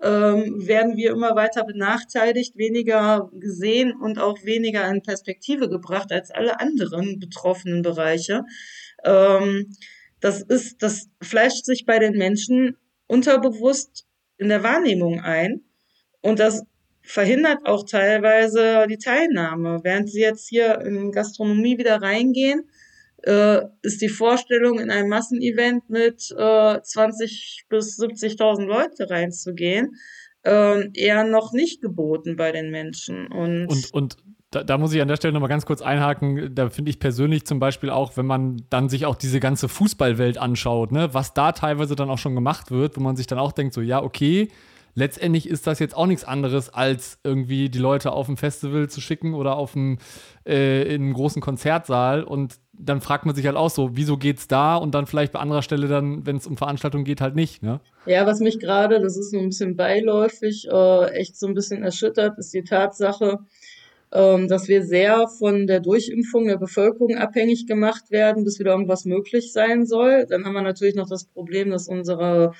ähm, werden wir immer weiter benachteiligt, weniger gesehen und auch weniger in Perspektive gebracht als alle anderen betroffenen Bereiche. Ähm, das ist, das fleischt sich bei den Menschen unterbewusst in der Wahrnehmung ein. Und das verhindert auch teilweise die Teilnahme. Während sie jetzt hier in Gastronomie wieder reingehen, äh, ist die Vorstellung, in ein Massenevent mit äh, 20 bis 70.000 Leute reinzugehen, äh, eher noch nicht geboten bei den Menschen. Und, und, und da, da, muss ich an der Stelle nochmal ganz kurz einhaken. Da finde ich persönlich zum Beispiel auch, wenn man dann sich auch diese ganze Fußballwelt anschaut, ne, was da teilweise dann auch schon gemacht wird, wo man sich dann auch denkt, so, ja, okay, letztendlich ist das jetzt auch nichts anderes, als irgendwie die Leute auf ein Festival zu schicken oder auf ein, äh, in einen großen Konzertsaal und dann fragt man sich halt auch so, wieso geht's da und dann vielleicht bei anderer Stelle dann, wenn es um Veranstaltungen geht, halt nicht, ne? Ja, was mich gerade, das ist so ein bisschen beiläufig, äh, echt so ein bisschen erschüttert, ist die Tatsache, ähm, dass wir sehr von der Durchimpfung der Bevölkerung abhängig gemacht werden, bis wieder irgendwas möglich sein soll. Dann haben wir natürlich noch das Problem, dass unsere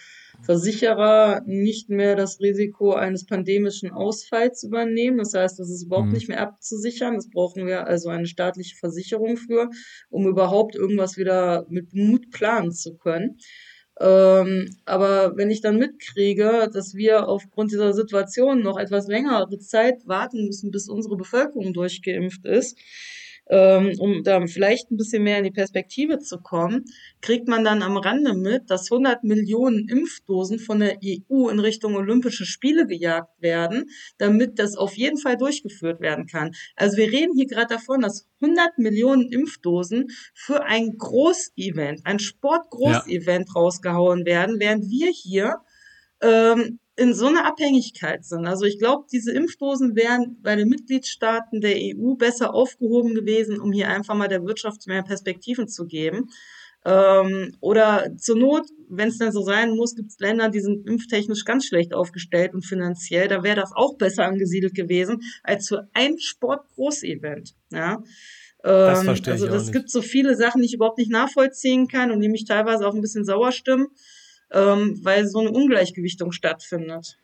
Versicherer nicht mehr das Risiko eines pandemischen Ausfalls übernehmen. Das heißt, das ist überhaupt mhm. nicht mehr abzusichern. Das brauchen wir also eine staatliche Versicherung für, um überhaupt irgendwas wieder mit Mut planen zu können. Ähm, aber wenn ich dann mitkriege, dass wir aufgrund dieser Situation noch etwas längere Zeit warten müssen, bis unsere Bevölkerung durchgeimpft ist, ähm, um da vielleicht ein bisschen mehr in die Perspektive zu kommen, kriegt man dann am Rande mit, dass 100 Millionen Impfdosen von der EU in Richtung Olympische Spiele gejagt werden, damit das auf jeden Fall durchgeführt werden kann. Also wir reden hier gerade davon, dass 100 Millionen Impfdosen für ein Großevent, ein Sportgroßevent ja. rausgehauen werden, während wir hier ähm, in so einer Abhängigkeit sind. Also ich glaube, diese Impfdosen wären bei den Mitgliedstaaten der EU besser aufgehoben gewesen, um hier einfach mal der Wirtschaft mehr Perspektiven zu geben. Ähm, oder zur Not, wenn es dann so sein muss, gibt es Länder, die sind impftechnisch ganz schlecht aufgestellt und finanziell. Da wäre das auch besser angesiedelt gewesen als für ein Sportgroßevent. Ja. Das ähm, verstehe also ich das gibt so viele Sachen, die ich überhaupt nicht nachvollziehen kann und die mich teilweise auch ein bisschen sauer stimmen ähm, weil so eine Ungleichgewichtung stattfindet.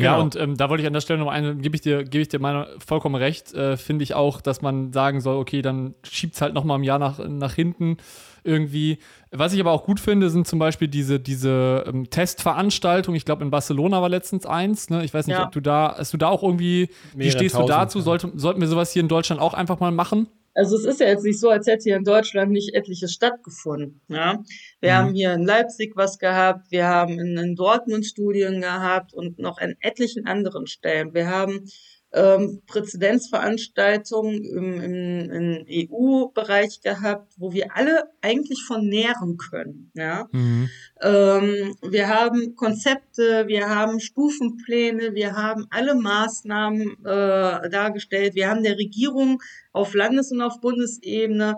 Ja, genau. und ähm, da wollte ich an der Stelle noch eine, gebe ich dir, gebe ich dir meine vollkommen recht, äh, finde ich auch, dass man sagen soll, okay, dann schiebt es halt noch mal ein Jahr nach, nach hinten irgendwie. Was ich aber auch gut finde, sind zum Beispiel diese, diese ähm, Testveranstaltungen. Ich glaube, in Barcelona war letztens eins. Ne? Ich weiß nicht, ja. ob du da, hast du da auch irgendwie, Mehrere wie stehst du dazu? Sollte, sollten wir sowas hier in Deutschland auch einfach mal machen? Also es ist ja jetzt nicht so, als hätte hier in Deutschland nicht etliches stattgefunden. Ja? Wir mhm. haben hier in Leipzig was gehabt, wir haben in, in Dortmund Studien gehabt und noch an etlichen anderen Stellen. Wir haben ähm, Präzedenzveranstaltungen im, im, im EU-Bereich gehabt, wo wir alle eigentlich von nähren können. Ja? Mhm. Ähm, wir haben Konzepte, wir haben Stufenpläne, wir haben alle Maßnahmen äh, dargestellt. Wir haben der Regierung auf Landes- und auf Bundesebene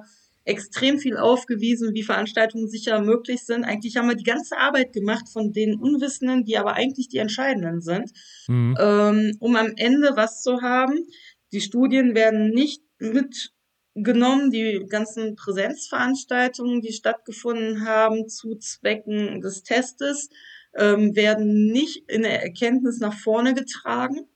extrem viel aufgewiesen, wie Veranstaltungen sicher möglich sind. Eigentlich haben wir die ganze Arbeit gemacht von den Unwissenden, die aber eigentlich die Entscheidenden sind, mhm. ähm, um am Ende was zu haben. Die Studien werden nicht mitgenommen, die ganzen Präsenzveranstaltungen, die stattgefunden haben zu Zwecken des Testes, ähm, werden nicht in der Erkenntnis nach vorne getragen.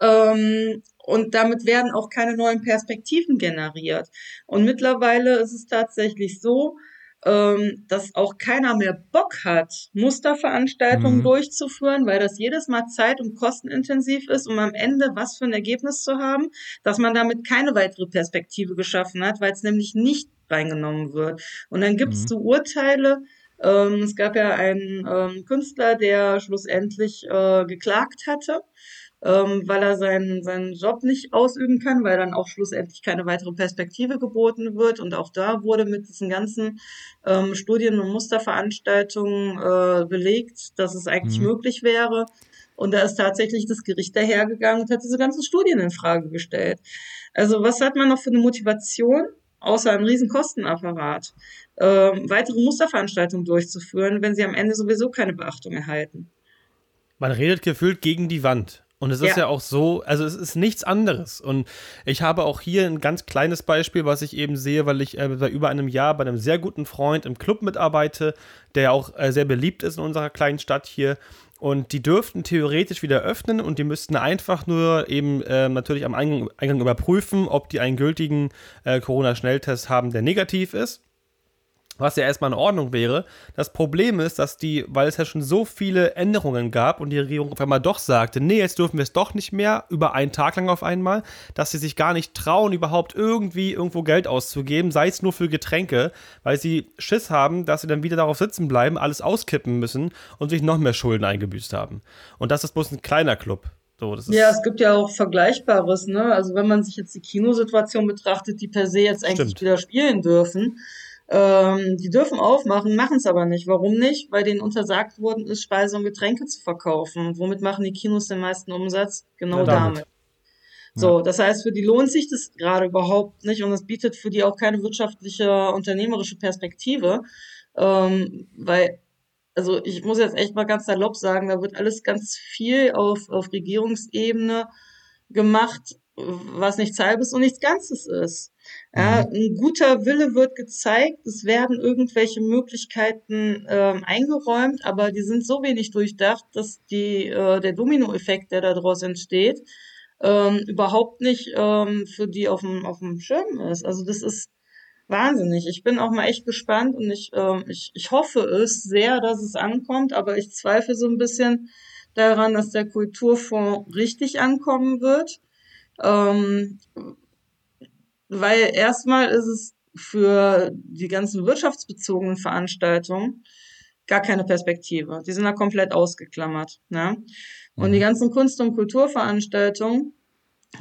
Ähm, und damit werden auch keine neuen Perspektiven generiert. Und mittlerweile ist es tatsächlich so, ähm, dass auch keiner mehr Bock hat, Musterveranstaltungen mhm. durchzuführen, weil das jedes Mal zeit- und kostenintensiv ist, um am Ende was für ein Ergebnis zu haben, dass man damit keine weitere Perspektive geschaffen hat, weil es nämlich nicht reingenommen wird. Und dann gibt es mhm. so Urteile, ähm, es gab ja einen ähm, Künstler, der schlussendlich äh, geklagt hatte ähm, weil er seinen, seinen Job nicht ausüben kann, weil dann auch schlussendlich keine weitere Perspektive geboten wird. Und auch da wurde mit diesen ganzen ähm, Studien- und Musterveranstaltungen äh, belegt, dass es eigentlich mhm. möglich wäre. Und da ist tatsächlich das Gericht dahergegangen und hat diese ganzen Studien in Frage gestellt. Also was hat man noch für eine Motivation? außer einem riesen Kostenapparat, ähm, weitere Musterveranstaltungen durchzuführen, wenn sie am Ende sowieso keine Beachtung erhalten. Man redet gefühlt gegen die Wand. Und es ist ja. ja. auch so, also es ist nichts anderes. Und ich habe auch hier ein ganz kleines Beispiel, was ich eben sehe, weil ich äh, seit über einem Jahr bei einem sehr guten Freund im Club mitarbeite, der auch äh, sehr beliebt ist in unserer kleinen Stadt hier. Und die dürften theoretisch wieder öffnen und die müssten einfach nur eben äh, natürlich am Eingang, Eingang, überprüfen, ob die einen gültigen äh, Corona-Schnelltest haben, der negativ ist was ja erstmal in Ordnung wäre. Das Problem ist, dass die, weil es ja schon so viele Änderungen gab und die Regierung auf einmal doch sagte, nee, jetzt dürfen wir es doch nicht mehr, über einen Tag lang auf einmal, dass sie sich gar nicht trauen, überhaupt irgendwie irgendwo Geld auszugeben, sei es nur für Getränke, weil sie Schiss haben, dass sie dann wieder darauf sitzen bleiben, alles auskippen müssen und sich noch mehr Schulden eingebüßt haben. Und das ist bloß ein kleiner Club. So, ja, es gibt ja auch Vergleichbares, ne? Also wenn man sich jetzt die Kinosituation betrachtet, die per se jetzt eigentlich Stimmt. wieder spielen dürfen, ähm, die dürfen aufmachen, machen es aber nicht. Warum nicht? Weil denen untersagt worden ist, Speise und Getränke zu verkaufen. Womit machen die Kinos den meisten Umsatz? Genau ja, damit. damit. So, das heißt, für die lohnt sich das gerade überhaupt nicht und es bietet für die auch keine wirtschaftliche, unternehmerische Perspektive, ähm, weil also ich muss jetzt echt mal ganz salopp sagen, da wird alles ganz viel auf, auf Regierungsebene gemacht, was nichts Halbes und nichts Ganzes ist. Ja, mhm. ein guter Wille wird gezeigt, es werden irgendwelche Möglichkeiten ähm, eingeräumt, aber die sind so wenig durchdacht, dass die, äh, der Dominoeffekt, der daraus entsteht, ähm, überhaupt nicht ähm, für die auf dem, auf dem Schirm ist. Also das ist wahnsinnig. Ich bin auch mal echt gespannt und ich, ähm, ich, ich hoffe es sehr, dass es ankommt, aber ich zweifle so ein bisschen daran, dass der Kulturfonds richtig ankommen wird. Ähm, weil erstmal ist es für die ganzen wirtschaftsbezogenen Veranstaltungen gar keine Perspektive. Die sind da komplett ausgeklammert. Ne? Und die mhm. ganzen Kunst- und Kulturveranstaltungen,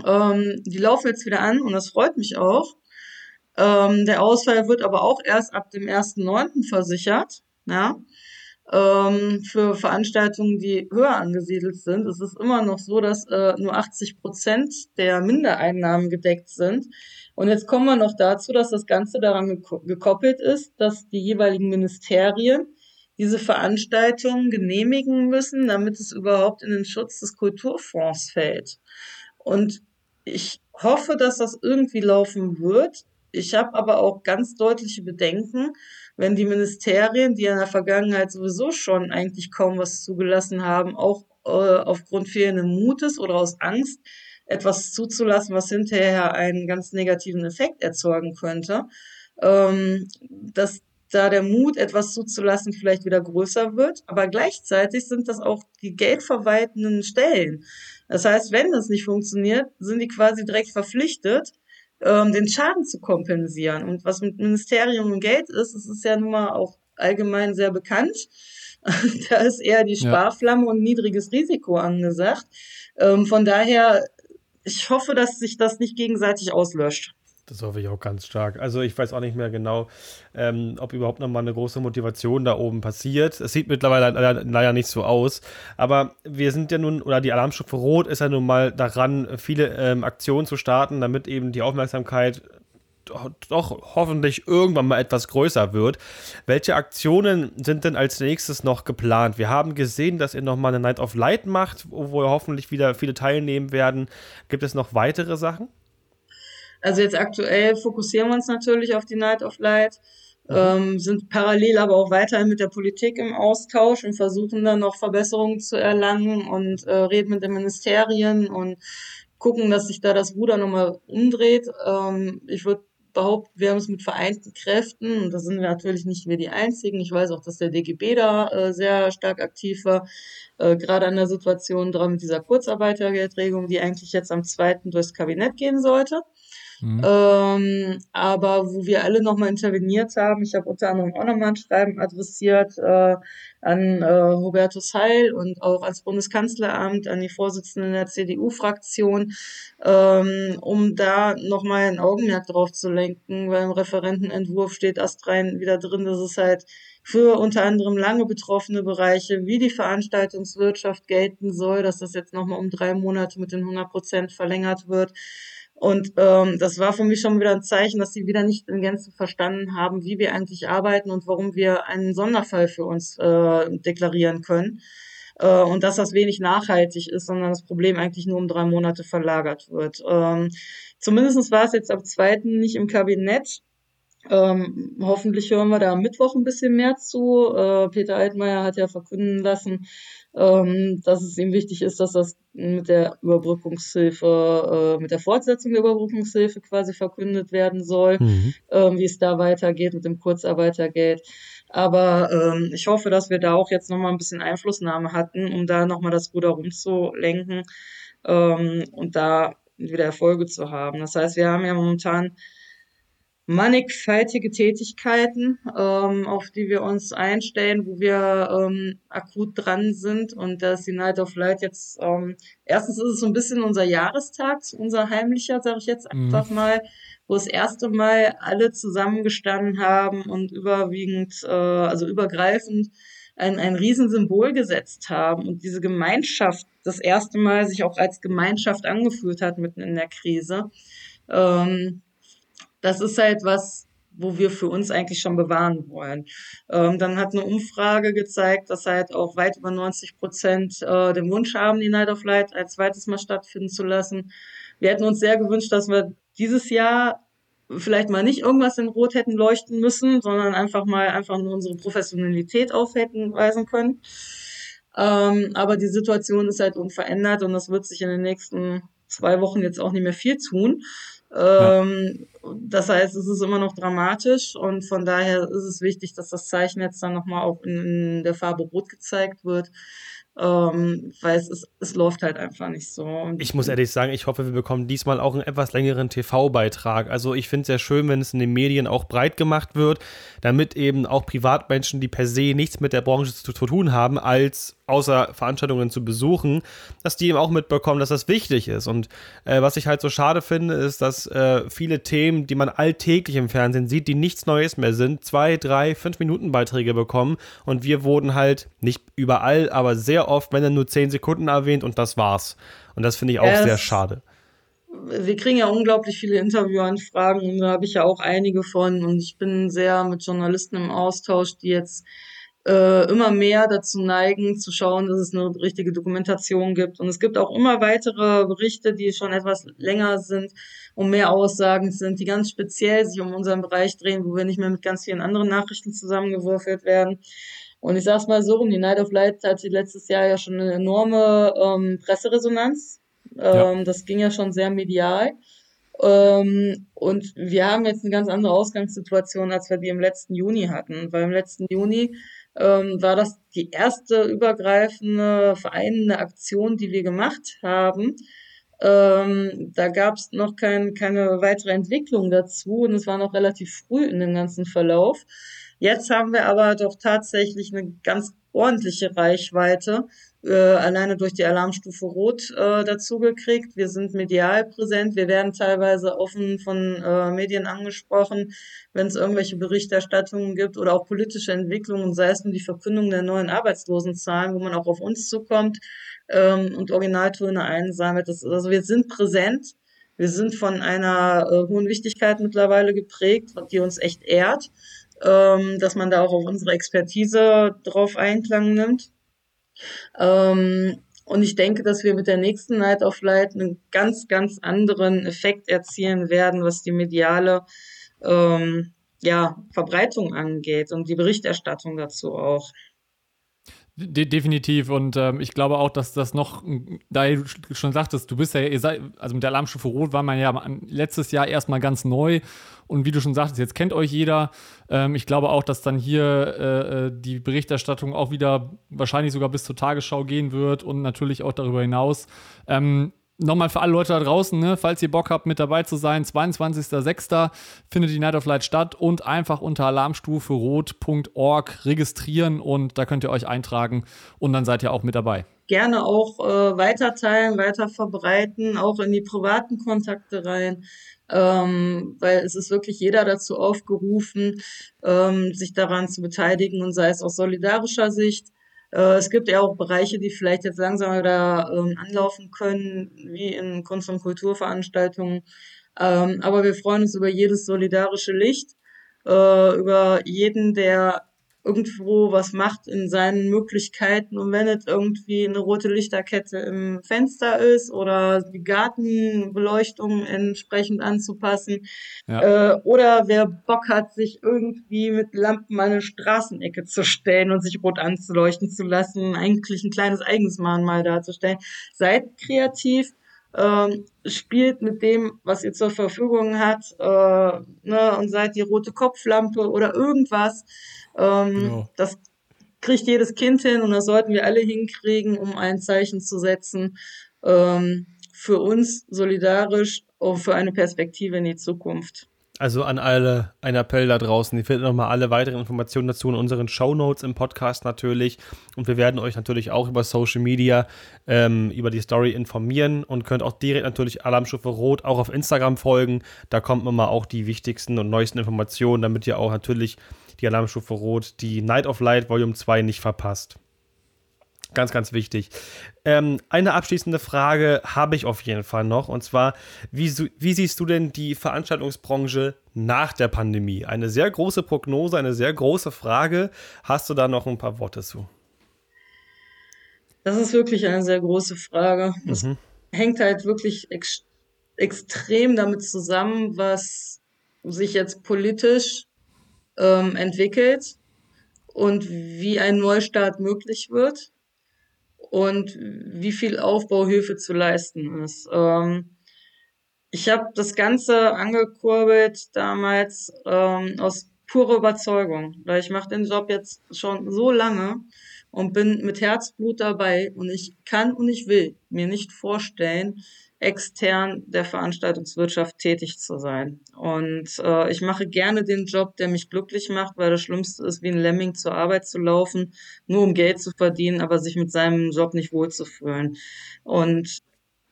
ähm, die laufen jetzt wieder an und das freut mich auch. Ähm, der Ausfall wird aber auch erst ab dem 1.9. versichert. Ja? Ähm, für Veranstaltungen, die höher angesiedelt sind. Es ist immer noch so, dass äh, nur 80 Prozent der Mindereinnahmen gedeckt sind. Und jetzt kommen wir noch dazu, dass das Ganze daran gekoppelt ist, dass die jeweiligen Ministerien diese Veranstaltungen genehmigen müssen, damit es überhaupt in den Schutz des Kulturfonds fällt. Und ich hoffe, dass das irgendwie laufen wird. Ich habe aber auch ganz deutliche Bedenken, wenn die Ministerien, die in der Vergangenheit sowieso schon eigentlich kaum was zugelassen haben, auch äh, aufgrund fehlenden Mutes oder aus Angst etwas zuzulassen, was hinterher einen ganz negativen Effekt erzeugen könnte, ähm, dass da der Mut, etwas zuzulassen, vielleicht wieder größer wird. Aber gleichzeitig sind das auch die geldverwaltenden Stellen. Das heißt, wenn das nicht funktioniert, sind die quasi direkt verpflichtet, ähm, den Schaden zu kompensieren. Und was mit Ministerium und Geld ist, das ist ja nun mal auch allgemein sehr bekannt. (laughs) da ist eher die Sparflamme ja. und niedriges Risiko angesagt. Ähm, von daher ich hoffe, dass sich das nicht gegenseitig auslöscht. Das hoffe ich auch ganz stark. Also ich weiß auch nicht mehr genau, ähm, ob überhaupt noch mal eine große Motivation da oben passiert. Es sieht mittlerweile leider, leider, nicht so aus. Aber wir sind ja nun, oder die Alarmstufe Rot ist ja nun mal daran, viele ähm, Aktionen zu starten, damit eben die Aufmerksamkeit doch hoffentlich irgendwann mal etwas größer wird. Welche Aktionen sind denn als nächstes noch geplant? Wir haben gesehen, dass ihr nochmal eine Night of Light macht, wo hoffentlich wieder viele teilnehmen werden. Gibt es noch weitere Sachen? Also jetzt aktuell fokussieren wir uns natürlich auf die Night of Light. Mhm. Ähm, sind parallel aber auch weiterhin mit der Politik im Austausch und versuchen dann noch Verbesserungen zu erlangen und äh, reden mit den Ministerien und gucken, dass sich da das Ruder nochmal umdreht. Ähm, ich würde behaupten, wir haben es mit vereinten Kräften, und da sind wir natürlich nicht wir die Einzigen. Ich weiß auch, dass der DGB da äh, sehr stark aktiv war, äh, gerade an der Situation dran mit dieser Kurzarbeitergeldregelung, die eigentlich jetzt am zweiten durchs Kabinett gehen sollte. Mhm. Ähm, aber wo wir alle nochmal interveniert haben, ich habe unter anderem auch nochmal ein Schreiben adressiert äh, an äh, Hubertus Heil und auch ans Bundeskanzleramt, an die Vorsitzenden der CDU-Fraktion, ähm, um da nochmal ein Augenmerk drauf zu lenken, weil im Referentenentwurf steht astrein wieder drin, dass es halt für unter anderem lange betroffene Bereiche wie die Veranstaltungswirtschaft gelten soll, dass das jetzt nochmal um drei Monate mit den 100 Prozent verlängert wird. Und ähm, das war für mich schon wieder ein Zeichen, dass sie wieder nicht in Gänze verstanden haben, wie wir eigentlich arbeiten und warum wir einen Sonderfall für uns äh, deklarieren können. Äh, und dass das wenig nachhaltig ist, sondern das Problem eigentlich nur um drei Monate verlagert wird. Ähm, zumindest war es jetzt ab zweiten nicht im Kabinett. Ähm, hoffentlich hören wir da am Mittwoch ein bisschen mehr zu. Äh, Peter Altmaier hat ja verkünden lassen, ähm, dass es ihm wichtig ist, dass das mit der Überbrückungshilfe, äh, mit der Fortsetzung der Überbrückungshilfe quasi verkündet werden soll, mhm. ähm, wie es da weitergeht mit dem Kurzarbeitergeld. Aber ähm, ich hoffe, dass wir da auch jetzt nochmal ein bisschen Einflussnahme hatten, um da nochmal das Ruder rumzulenken ähm, und da wieder Erfolge zu haben. Das heißt, wir haben ja momentan mannigfaltige Tätigkeiten, ähm, auf die wir uns einstellen, wo wir ähm, akut dran sind. Und da ist die Night of Light jetzt, ähm, erstens ist es so ein bisschen unser Jahrestag, unser heimlicher, sage ich jetzt mhm. einfach mhm. mal, wo das erste Mal alle zusammengestanden haben und überwiegend, äh, also übergreifend ein, ein Riesensymbol gesetzt haben. Und diese Gemeinschaft das erste Mal sich auch als Gemeinschaft angefühlt hat mitten in der Krise. Ähm, das ist halt was, wo wir für uns eigentlich schon bewahren wollen. Ähm, dann hat eine Umfrage gezeigt, dass halt auch weit über 90 Prozent äh, den Wunsch haben, die Night of Light als zweites Mal stattfinden zu lassen. Wir hätten uns sehr gewünscht, dass wir dieses Jahr vielleicht mal nicht irgendwas in Rot hätten leuchten müssen, sondern einfach mal einfach nur unsere Professionalität auf hätten weisen können. Ähm, aber die Situation ist halt unverändert und das wird sich in den nächsten zwei Wochen jetzt auch nicht mehr viel tun. Ähm, ja. Das heißt, es ist immer noch dramatisch und von daher ist es wichtig, dass das Zeichen jetzt dann nochmal auch in, in der Farbe Rot gezeigt wird ähm, weil es, ist, es läuft halt einfach nicht so. Ich muss ehrlich sagen, ich hoffe, wir bekommen diesmal auch einen etwas längeren TV-Beitrag. Also ich finde es sehr schön, wenn es in den Medien auch breit gemacht wird, damit eben auch Privatmenschen, die per se nichts mit der Branche zu, zu tun haben, als außer Veranstaltungen zu besuchen, dass die eben auch mitbekommen, dass das wichtig ist. Und äh, was ich halt so schade finde, ist, dass äh, viele Themen, die man alltäglich im Fernsehen sieht, die nichts Neues mehr sind, zwei, drei, fünf Minuten Beiträge bekommen. Und wir wurden halt nicht überall, aber sehr oft, wenn dann nur zehn Sekunden erwähnt und das war's. Und das finde ich auch yes. sehr schade wir kriegen ja unglaublich viele Interviewanfragen und da habe ich ja auch einige von und ich bin sehr mit Journalisten im Austausch, die jetzt äh, immer mehr dazu neigen, zu schauen, dass es eine richtige Dokumentation gibt. Und es gibt auch immer weitere Berichte, die schon etwas länger sind und mehr Aussagen sind, die ganz speziell sich um unseren Bereich drehen, wo wir nicht mehr mit ganz vielen anderen Nachrichten zusammengewürfelt werden. Und ich sag's mal so, die Night of Light hatte letztes Jahr ja schon eine enorme ähm, Presseresonanz. Ähm, ja. Das ging ja schon sehr medial. Ähm, und wir haben jetzt eine ganz andere Ausgangssituation, als wir die im letzten Juni hatten. Weil im letzten Juni ähm, war das die erste übergreifende, vereinende Aktion, die wir gemacht haben. Ähm, da gab es noch kein, keine weitere Entwicklung dazu und es war noch relativ früh in dem ganzen Verlauf. Jetzt haben wir aber doch tatsächlich eine ganz ordentliche Reichweite äh, alleine durch die Alarmstufe Rot äh, dazugekriegt. Wir sind medial präsent, wir werden teilweise offen von äh, Medien angesprochen, wenn es irgendwelche Berichterstattungen gibt oder auch politische Entwicklungen, sei es nur die Verkündung der neuen Arbeitslosenzahlen, wo man auch auf uns zukommt ähm, und Originaltöne einsammelt. Das, also wir sind präsent. Wir sind von einer äh, hohen Wichtigkeit mittlerweile geprägt, die uns echt ehrt, ähm, dass man da auch auf unsere Expertise drauf Einklang nimmt. Ähm, und ich denke, dass wir mit der nächsten Night of Light einen ganz, ganz anderen Effekt erzielen werden, was die mediale ähm, ja, Verbreitung angeht und die Berichterstattung dazu auch. De definitiv und ähm, ich glaube auch, dass das noch, da du schon sagtest, du bist ja, seid, also mit der Alarmstufe Rot war man ja letztes Jahr erstmal ganz neu und wie du schon sagtest, jetzt kennt euch jeder. Ähm, ich glaube auch, dass dann hier äh, äh, die Berichterstattung auch wieder wahrscheinlich sogar bis zur Tagesschau gehen wird und natürlich auch darüber hinaus. Ähm, Nochmal für alle Leute da draußen, ne, falls ihr Bock habt, mit dabei zu sein, 22.06. findet die Night of Light statt und einfach unter alarmstufe rot.org registrieren und da könnt ihr euch eintragen und dann seid ihr auch mit dabei. Gerne auch äh, weiter teilen, weiter verbreiten, auch in die privaten Kontakte rein, ähm, weil es ist wirklich jeder dazu aufgerufen, ähm, sich daran zu beteiligen und sei es aus solidarischer Sicht es gibt ja auch Bereiche, die vielleicht jetzt langsam wieder ähm, anlaufen können, wie in Kunst- und Kulturveranstaltungen. Ähm, aber wir freuen uns über jedes solidarische Licht, äh, über jeden, der irgendwo was macht in seinen Möglichkeiten und wenn es irgendwie eine rote Lichterkette im Fenster ist oder die Gartenbeleuchtung entsprechend anzupassen ja. äh, oder wer Bock hat, sich irgendwie mit Lampen an eine Straßenecke zu stellen und sich rot anzuleuchten zu lassen, eigentlich ein kleines eigenes Mahnmal darzustellen. Seid kreativ, ähm, spielt mit dem, was ihr zur Verfügung habt, äh, ne, und seid die rote Kopflampe oder irgendwas. Ähm, genau. Das kriegt jedes Kind hin und das sollten wir alle hinkriegen, um ein Zeichen zu setzen. Ähm, für uns solidarisch und für eine Perspektive in die Zukunft. Also an alle ein Appell da draußen. Ihr findet nochmal alle weiteren Informationen dazu in unseren Show Notes im Podcast natürlich. Und wir werden euch natürlich auch über Social Media ähm, über die Story informieren und könnt auch direkt natürlich Alarmstufe Rot auch auf Instagram folgen. Da kommt immer auch die wichtigsten und neuesten Informationen, damit ihr auch natürlich die Alarmstufe Rot, die Night of Light Volume 2 nicht verpasst. Ganz, ganz wichtig. Ähm, eine abschließende Frage habe ich auf jeden Fall noch. Und zwar, wie, wie, siehst du denn die Veranstaltungsbranche nach der Pandemie? Eine sehr große Prognose, eine sehr große Frage. Hast du da noch ein paar Worte zu? Das ist wirklich eine sehr große Frage. Das mhm. hängt halt wirklich ex extrem damit zusammen, was sich jetzt politisch ähm, entwickelt und wie ein Neustart möglich wird und wie viel Aufbauhilfe zu leisten ist. Ähm, ich habe das Ganze angekurbelt damals ähm, aus purer Überzeugung, weil ich mache den Job jetzt schon so lange und bin mit Herzblut dabei und ich kann und ich will mir nicht vorstellen, extern der Veranstaltungswirtschaft tätig zu sein. Und äh, ich mache gerne den Job, der mich glücklich macht, weil das Schlimmste ist, wie ein Lemming zur Arbeit zu laufen, nur um Geld zu verdienen, aber sich mit seinem Job nicht wohlzufühlen. Und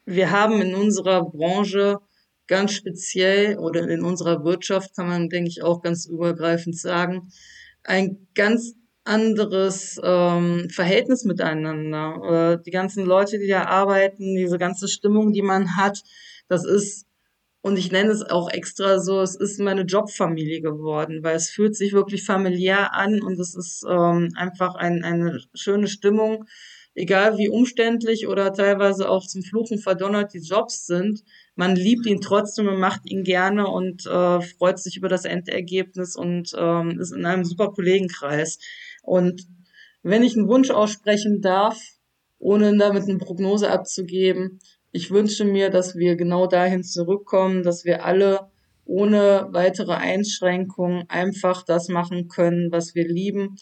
wir haben in unserer Branche ganz speziell oder in unserer Wirtschaft kann man, denke ich, auch ganz übergreifend sagen, ein ganz anderes ähm, Verhältnis miteinander. Äh, die ganzen Leute, die da arbeiten, diese ganze Stimmung, die man hat, das ist, und ich nenne es auch extra so, es ist meine Jobfamilie geworden, weil es fühlt sich wirklich familiär an und es ist ähm, einfach ein, eine schöne Stimmung, egal wie umständlich oder teilweise auch zum Fluchen verdonnert die Jobs sind. Man liebt ihn trotzdem und macht ihn gerne und äh, freut sich über das Endergebnis und ähm, ist in einem super Kollegenkreis. Und wenn ich einen Wunsch aussprechen darf, ohne damit eine Prognose abzugeben, ich wünsche mir, dass wir genau dahin zurückkommen, dass wir alle ohne weitere Einschränkungen einfach das machen können, was wir lieben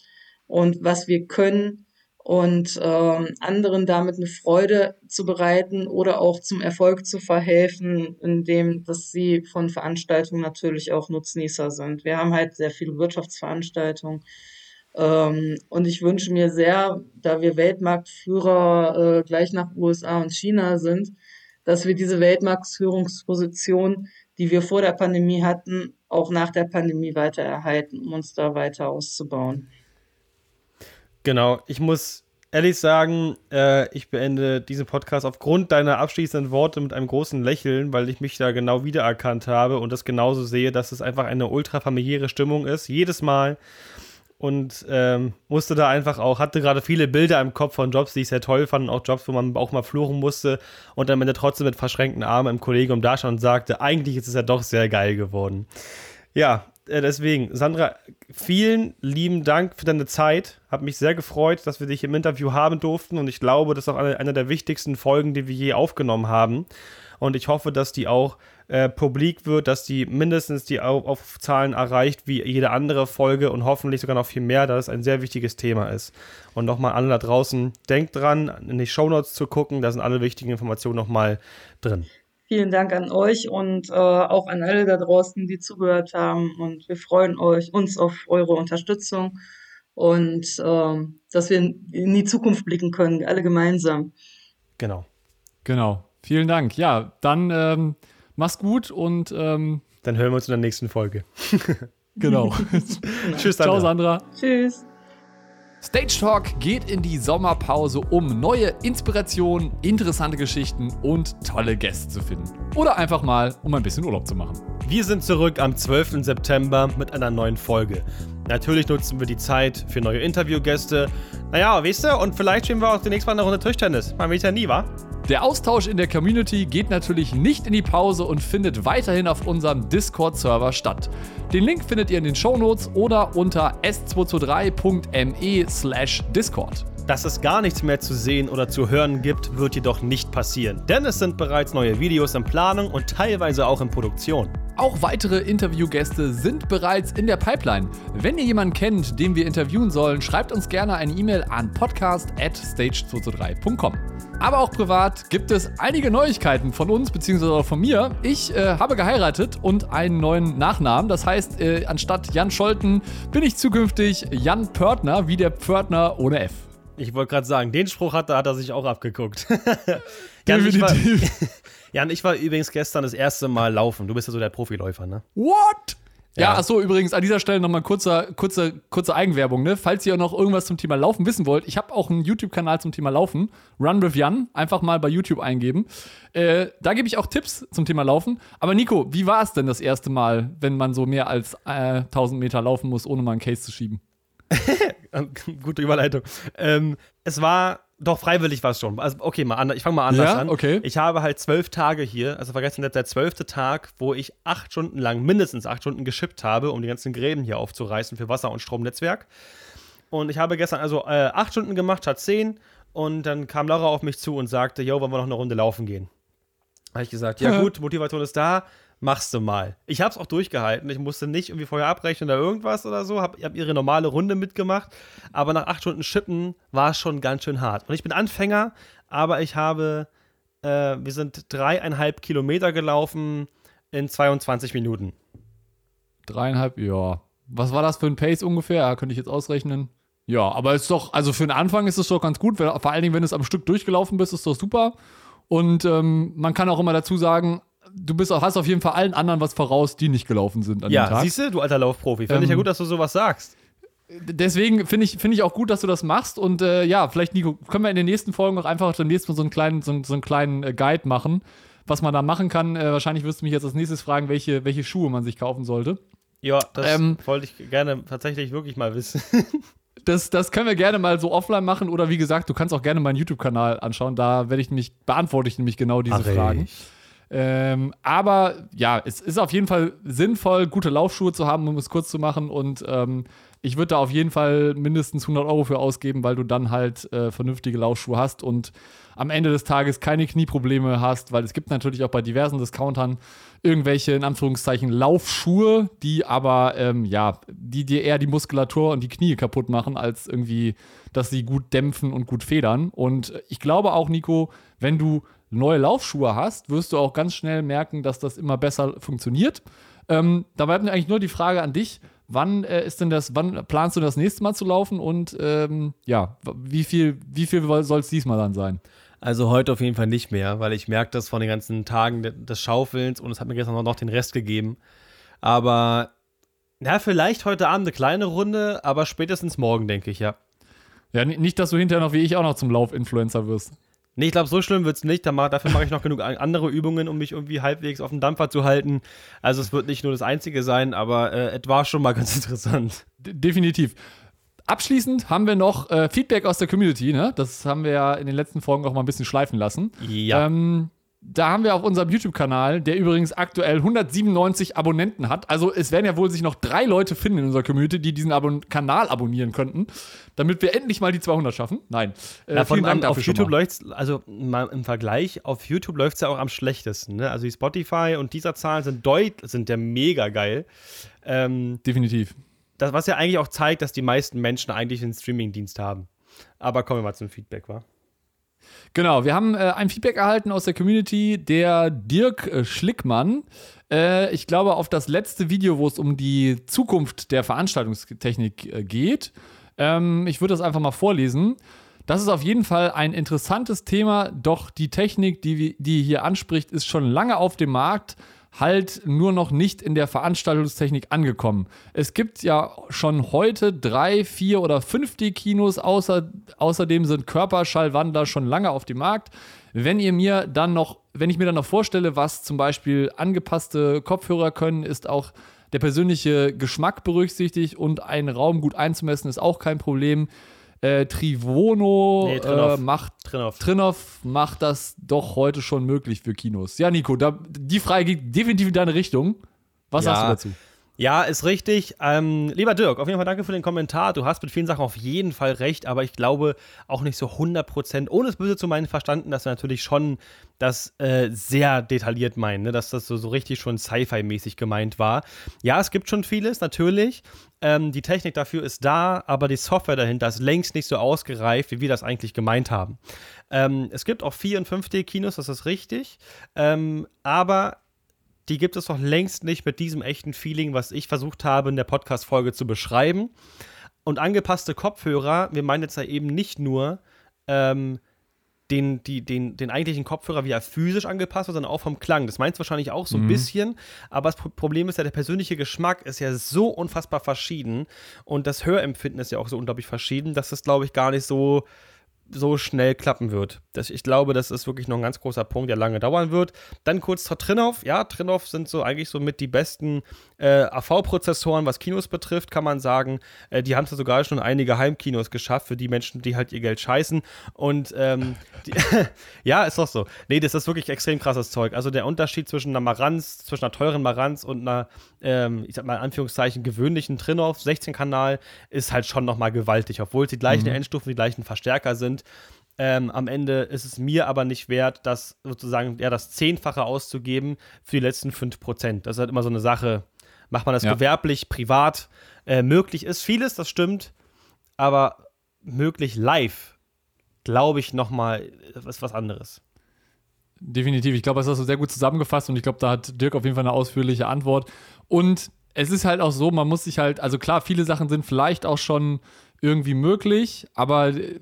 und was wir können und ähm, anderen damit eine Freude zu bereiten oder auch zum Erfolg zu verhelfen, indem dass sie von Veranstaltungen natürlich auch Nutznießer sind. Wir haben halt sehr viele Wirtschaftsveranstaltungen und ich wünsche mir sehr, da wir Weltmarktführer äh, gleich nach USA und China sind, dass wir diese Weltmarktführungsposition, die wir vor der Pandemie hatten, auch nach der Pandemie weiter erhalten, um uns da weiter auszubauen. Genau, ich muss ehrlich sagen, äh, ich beende diesen Podcast aufgrund deiner abschließenden Worte mit einem großen Lächeln, weil ich mich da genau wiedererkannt habe und das genauso sehe, dass es einfach eine ultra familiäre Stimmung ist. Jedes Mal und ähm, musste da einfach auch, hatte gerade viele Bilder im Kopf von Jobs, die ich sehr toll fand, auch Jobs, wo man auch mal fluchen musste und am Ende trotzdem mit verschränkten Armen im Kollegium da stand und sagte, eigentlich ist es ja doch sehr geil geworden. Ja, äh, deswegen, Sandra, vielen lieben Dank für deine Zeit. Hat mich sehr gefreut, dass wir dich im Interview haben durften und ich glaube, das ist auch eine, eine der wichtigsten Folgen, die wir je aufgenommen haben. Und ich hoffe, dass die auch äh, publik wird, dass die mindestens die Aufzahlen erreicht wie jede andere Folge und hoffentlich sogar noch viel mehr, da es ein sehr wichtiges Thema ist. Und nochmal alle da draußen, denkt dran, in die Shownotes zu gucken, da sind alle wichtigen Informationen nochmal drin. Vielen Dank an euch und äh, auch an alle da draußen, die zugehört haben. Und wir freuen euch, uns auf eure Unterstützung und äh, dass wir in die Zukunft blicken können, alle gemeinsam. Genau. Genau. Vielen Dank. Ja, dann ähm, mach's gut und ähm, dann hören wir uns in der nächsten Folge. (laughs) genau. (laughs) Tschüss, Sandra. Ciao, Sandra. Tschüss. Stage Talk geht in die Sommerpause, um neue Inspirationen, interessante Geschichten und tolle Gäste zu finden. Oder einfach mal, um ein bisschen Urlaub zu machen. Wir sind zurück am 12. September mit einer neuen Folge. Natürlich nutzen wir die Zeit für neue Interviewgäste. Naja, weißt du, und vielleicht spielen wir auch demnächst mal eine Runde Tischtennis. Man weiß ja nie, wa? Der Austausch in der Community geht natürlich nicht in die Pause und findet weiterhin auf unserem Discord-Server statt. Den Link findet ihr in den Shownotes oder unter s223.me slash Discord. Dass es gar nichts mehr zu sehen oder zu hören gibt, wird jedoch nicht passieren, denn es sind bereits neue Videos in Planung und teilweise auch in Produktion. Auch weitere Interviewgäste sind bereits in der Pipeline. Wenn ihr jemanden kennt, den wir interviewen sollen, schreibt uns gerne eine E-Mail an podcast at stage223.com. Aber auch privat gibt es einige Neuigkeiten von uns bzw. von mir. Ich äh, habe geheiratet und einen neuen Nachnamen. Das heißt, äh, anstatt Jan Scholten bin ich zukünftig Jan Pörtner, wie der Pförtner ohne F. Ich wollte gerade sagen, den Spruch hat, hat er sich auch abgeguckt. (laughs) Jan, ich war, (laughs) Jan, ich war übrigens gestern das erste Mal laufen. Du bist ja so der Profiläufer, ne? What? Ja, ja achso, übrigens an dieser Stelle nochmal kurze, kurze, kurze Eigenwerbung. Ne? Falls ihr noch irgendwas zum Thema Laufen wissen wollt, ich habe auch einen YouTube-Kanal zum Thema Laufen, Run with Jan, einfach mal bei YouTube eingeben. Äh, da gebe ich auch Tipps zum Thema Laufen. Aber Nico, wie war es denn das erste Mal, wenn man so mehr als äh, 1000 Meter laufen muss, ohne mal einen Case zu schieben? (laughs) (laughs) Gute Überleitung. Ähm, es war doch, freiwillig war es schon. Also, okay, mal ich fange mal anders ja, an. Okay. Ich habe halt zwölf Tage hier, also vergessen der zwölfte Tag, wo ich acht Stunden lang, mindestens acht Stunden geschippt habe, um die ganzen Gräben hier aufzureißen für Wasser- und Stromnetzwerk. Und ich habe gestern also äh, acht Stunden gemacht, statt zehn. Und dann kam Laura auf mich zu und sagte, yo, wollen wir noch eine Runde laufen gehen? Da habe ich gesagt, ja (laughs) gut, Motivation ist da, machst du mal. Ich habe es auch durchgehalten. Ich musste nicht irgendwie vorher abrechnen oder irgendwas oder so. Hab, ich habe ihre normale Runde mitgemacht. Aber nach acht Stunden Schippen war es schon ganz schön hart. Und ich bin Anfänger, aber ich habe, äh, wir sind dreieinhalb Kilometer gelaufen in 22 Minuten. Dreieinhalb, ja. Was war das für ein Pace ungefähr? Ja, könnte ich jetzt ausrechnen. Ja, aber ist doch, also für den Anfang ist es doch ganz gut. Vor allen Dingen, wenn du es am Stück durchgelaufen bist, ist doch super. Und ähm, man kann auch immer dazu sagen, du bist, hast auf jeden Fall allen anderen was voraus, die nicht gelaufen sind an ja, dem Tag. Ja, siehst du, du alter Laufprofi. Finde ähm, ich ja ähm, gut, dass du sowas sagst. Deswegen finde ich, find ich auch gut, dass du das machst. Und äh, ja, vielleicht, Nico, können wir in den nächsten Folgen auch einfach demnächst mal so einen kleinen, so, so einen kleinen äh, Guide machen, was man da machen kann. Äh, wahrscheinlich wirst du mich jetzt als nächstes fragen, welche, welche Schuhe man sich kaufen sollte. Ja, das ähm, wollte ich gerne tatsächlich wirklich mal wissen. (laughs) das, das können wir gerne mal so offline machen. Oder wie gesagt, du kannst auch gerne meinen YouTube-Kanal anschauen. Da werde ich nämlich, beantworte ich nämlich genau diese Ach, Fragen. Ich. Ähm, aber ja, es ist auf jeden Fall sinnvoll, gute Laufschuhe zu haben, um es kurz zu machen. Und ähm, ich würde da auf jeden Fall mindestens 100 Euro für ausgeben, weil du dann halt äh, vernünftige Laufschuhe hast und am Ende des Tages keine Knieprobleme hast, weil es gibt natürlich auch bei diversen Discountern irgendwelche, in Anführungszeichen, Laufschuhe, die aber, ähm, ja, die dir eher die Muskulatur und die Knie kaputt machen, als irgendwie, dass sie gut dämpfen und gut federn. Und ich glaube auch, Nico, wenn du neue Laufschuhe hast, wirst du auch ganz schnell merken, dass das immer besser funktioniert. Ähm, da bleibt mir eigentlich nur die Frage an dich. Wann äh, ist denn das, wann planst du das nächste Mal zu laufen und ähm, ja, wie viel, wie viel soll es diesmal dann sein? Also heute auf jeden Fall nicht mehr, weil ich merke das von den ganzen Tagen des Schaufelns und es hat mir gestern noch den Rest gegeben. Aber ja, vielleicht heute Abend eine kleine Runde, aber spätestens morgen, denke ich, ja. Ja, nicht, dass du hinterher noch wie ich auch noch zum Lauf-Influencer wirst. Nee, ich glaube, so schlimm wird es nicht. Dafür mache ich noch genug andere Übungen, um mich irgendwie halbwegs auf dem Dampfer zu halten. Also es wird nicht nur das Einzige sein, aber äh, es war schon mal (laughs) ganz interessant. Definitiv. Abschließend haben wir noch äh, Feedback aus der Community. Ne? Das haben wir ja in den letzten Folgen auch mal ein bisschen schleifen lassen. Ja. Ähm, da haben wir auf unserem YouTube-Kanal, der übrigens aktuell 197 Abonnenten hat. Also es werden ja wohl sich noch drei Leute finden in unserer Community, die diesen Abon Kanal abonnieren könnten, damit wir endlich mal die 200 schaffen. Nein. Äh, ja, vielen Dank dafür auf YouTube läuft also mal im Vergleich, auf YouTube läuft es ja auch am schlechtesten. Ne? Also die Spotify und dieser Zahlen sind deut sind ja mega geil. Ähm, Definitiv. Das, was ja eigentlich auch zeigt, dass die meisten Menschen eigentlich einen Streaming-Dienst haben. Aber kommen wir mal zum Feedback, wa? Genau, wir haben äh, ein Feedback erhalten aus der Community, der Dirk äh, Schlickmann. Äh, ich glaube, auf das letzte Video, wo es um die Zukunft der Veranstaltungstechnik äh, geht. Ähm, ich würde das einfach mal vorlesen. Das ist auf jeden Fall ein interessantes Thema, doch die Technik, die, die hier anspricht, ist schon lange auf dem Markt halt nur noch nicht in der Veranstaltungstechnik angekommen. Es gibt ja schon heute drei, vier oder fünf D-Kinos, außer, außerdem sind Körperschallwandler schon lange auf dem Markt. Wenn ihr mir dann noch, wenn ich mir dann noch vorstelle, was zum Beispiel angepasste Kopfhörer können, ist auch der persönliche Geschmack berücksichtigt und einen Raum gut einzumessen, ist auch kein Problem. Äh, Trivono nee, Trinov. Äh, macht Trinov. Trinov macht das doch heute schon möglich für Kinos. Ja, Nico, da, die Frage geht definitiv in deine Richtung. Was ja. sagst du dazu? Ja, ist richtig. Ähm, lieber Dirk, auf jeden Fall danke für den Kommentar. Du hast mit vielen Sachen auf jeden Fall recht, aber ich glaube auch nicht so 100%, ohne es böse zu meinen, verstanden, dass er natürlich schon das äh, sehr detailliert meint, ne? dass das so, so richtig schon Sci-Fi-mäßig gemeint war. Ja, es gibt schon vieles, natürlich. Ähm, die Technik dafür ist da, aber die Software dahinter ist längst nicht so ausgereift, wie wir das eigentlich gemeint haben. Ähm, es gibt auch 4- und 5D-Kinos, das ist richtig. Ähm, aber die gibt es doch längst nicht mit diesem echten Feeling, was ich versucht habe, in der Podcast-Folge zu beschreiben. Und angepasste Kopfhörer, wir meinen jetzt ja eben nicht nur, ähm, den, die, den, den eigentlichen Kopfhörer wie er physisch angepasst wird, sondern auch vom Klang. Das meinst du wahrscheinlich auch so ein Mhm. bisschen, aber das Pro- Problem ist ja, der persönliche Geschmack ist ja so unfassbar verschieden und das Hörempfinden ist ja auch so unglaublich verschieden, dass das, glaube ich, gar nicht so, so schnell klappen wird. Das, ich glaube, das ist wirklich noch ein ganz großer Punkt, der lange dauern wird. Dann kurz zur Trinov. Ja, Trinov sind so eigentlich so mit die besten äh, AV-Prozessoren, was Kinos betrifft, kann man sagen. Äh, die haben es ja sogar schon einige Heimkinos geschafft für die Menschen, die halt ihr Geld scheißen. Und ähm, die, (laughs) ja, ist doch so. Nee, das ist wirklich extrem krasses Zeug. Also der Unterschied zwischen einer Maranz, zwischen einer teuren Maranz und einer, ähm, ich sag mal in Anführungszeichen, gewöhnlichen Trinov, 16-Kanal, ist halt schon nochmal gewaltig, obwohl es die gleichen Endstufen, die gleichen Verstärker sind. Ähm, am Ende ist es mir aber nicht wert, das sozusagen ja, das Zehnfache auszugeben für die letzten 5%. Das ist halt immer so eine Sache. Macht man das Ja. gewerblich, privat? Äh, möglich ist vieles, das stimmt, aber möglich live, glaube ich, nochmal ist was anderes. Definitiv. Ich glaube, das hast du sehr gut zusammengefasst und ich glaube, da hat Dirk auf jeden Fall eine ausführliche Antwort. Und es ist halt auch so, man muss sich halt, also klar, viele Sachen sind vielleicht auch schon irgendwie möglich, aber äh,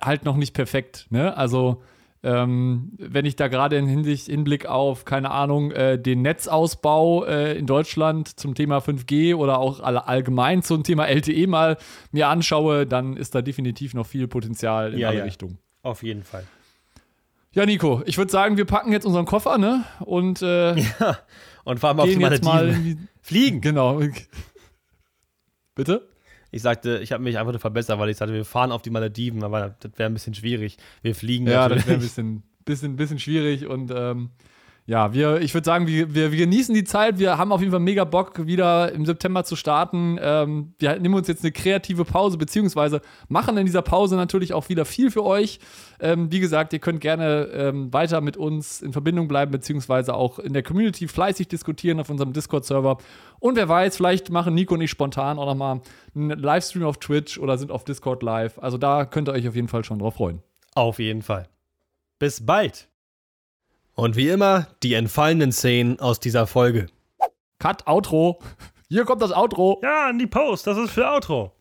halt noch nicht perfekt. Ne? Also, ähm, wenn ich da gerade in Hinsicht, Hinblick auf, keine Ahnung, äh, den Netzausbau äh, in Deutschland zum Thema 5G oder auch all, allgemein zum Thema LTE mal mir anschaue, dann ist da definitiv noch viel Potenzial in Ja, alle ja. Richtungen. Auf jeden Fall. Ja, Nico, ich würde sagen, wir packen jetzt unseren Koffer, ne? Und äh, (laughs) Und fahren wir auf die mal Malediven. die, Fliegen. Genau. Bitte? Ich sagte, ich habe mich einfach nur verbessert, weil ich sagte, wir fahren auf die Malediven, aber das wäre ein bisschen schwierig. Wir fliegen Ja, das natürlich. wäre ein bisschen, bisschen, bisschen schwierig und ähm, ja, wir, ich würde sagen, wir, wir, wir genießen die Zeit. Wir haben auf jeden Fall mega Bock, wieder im September zu starten. Ähm, wir nehmen uns jetzt eine kreative Pause, beziehungsweise machen in dieser Pause natürlich auch wieder viel für euch. Ähm, wie gesagt, ihr könnt gerne ähm, weiter mit uns in Verbindung bleiben, beziehungsweise auch in der Community fleißig diskutieren auf unserem Discord-Server. Und wer weiß, vielleicht machen Nico und ich spontan auch nochmal einen Livestream auf Twitch oder sind auf Discord live. Also da könnt ihr euch auf jeden Fall schon drauf freuen. Auf jeden Fall. Bis bald. Und wie immer, die entfallenen Szenen aus dieser Folge. Cut, Outro. Hier kommt das Outro. Ja, an die Post, das ist für Outro.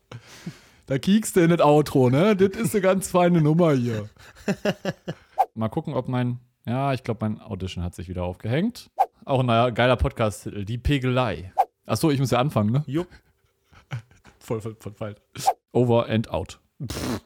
Da kiekst du in das Outro, ne? Das ist eine ganz feine Nummer hier. (laughs) Mal gucken, ob mein. Ja, ich glaube, mein Audition hat sich wieder aufgehängt. Auch ein neuer, geiler Podcast-Titel. Die Pegelei. Achso, ich muss ja anfangen, ne? Jupp. Voll, voll, voll falsch. Over and out. Pff,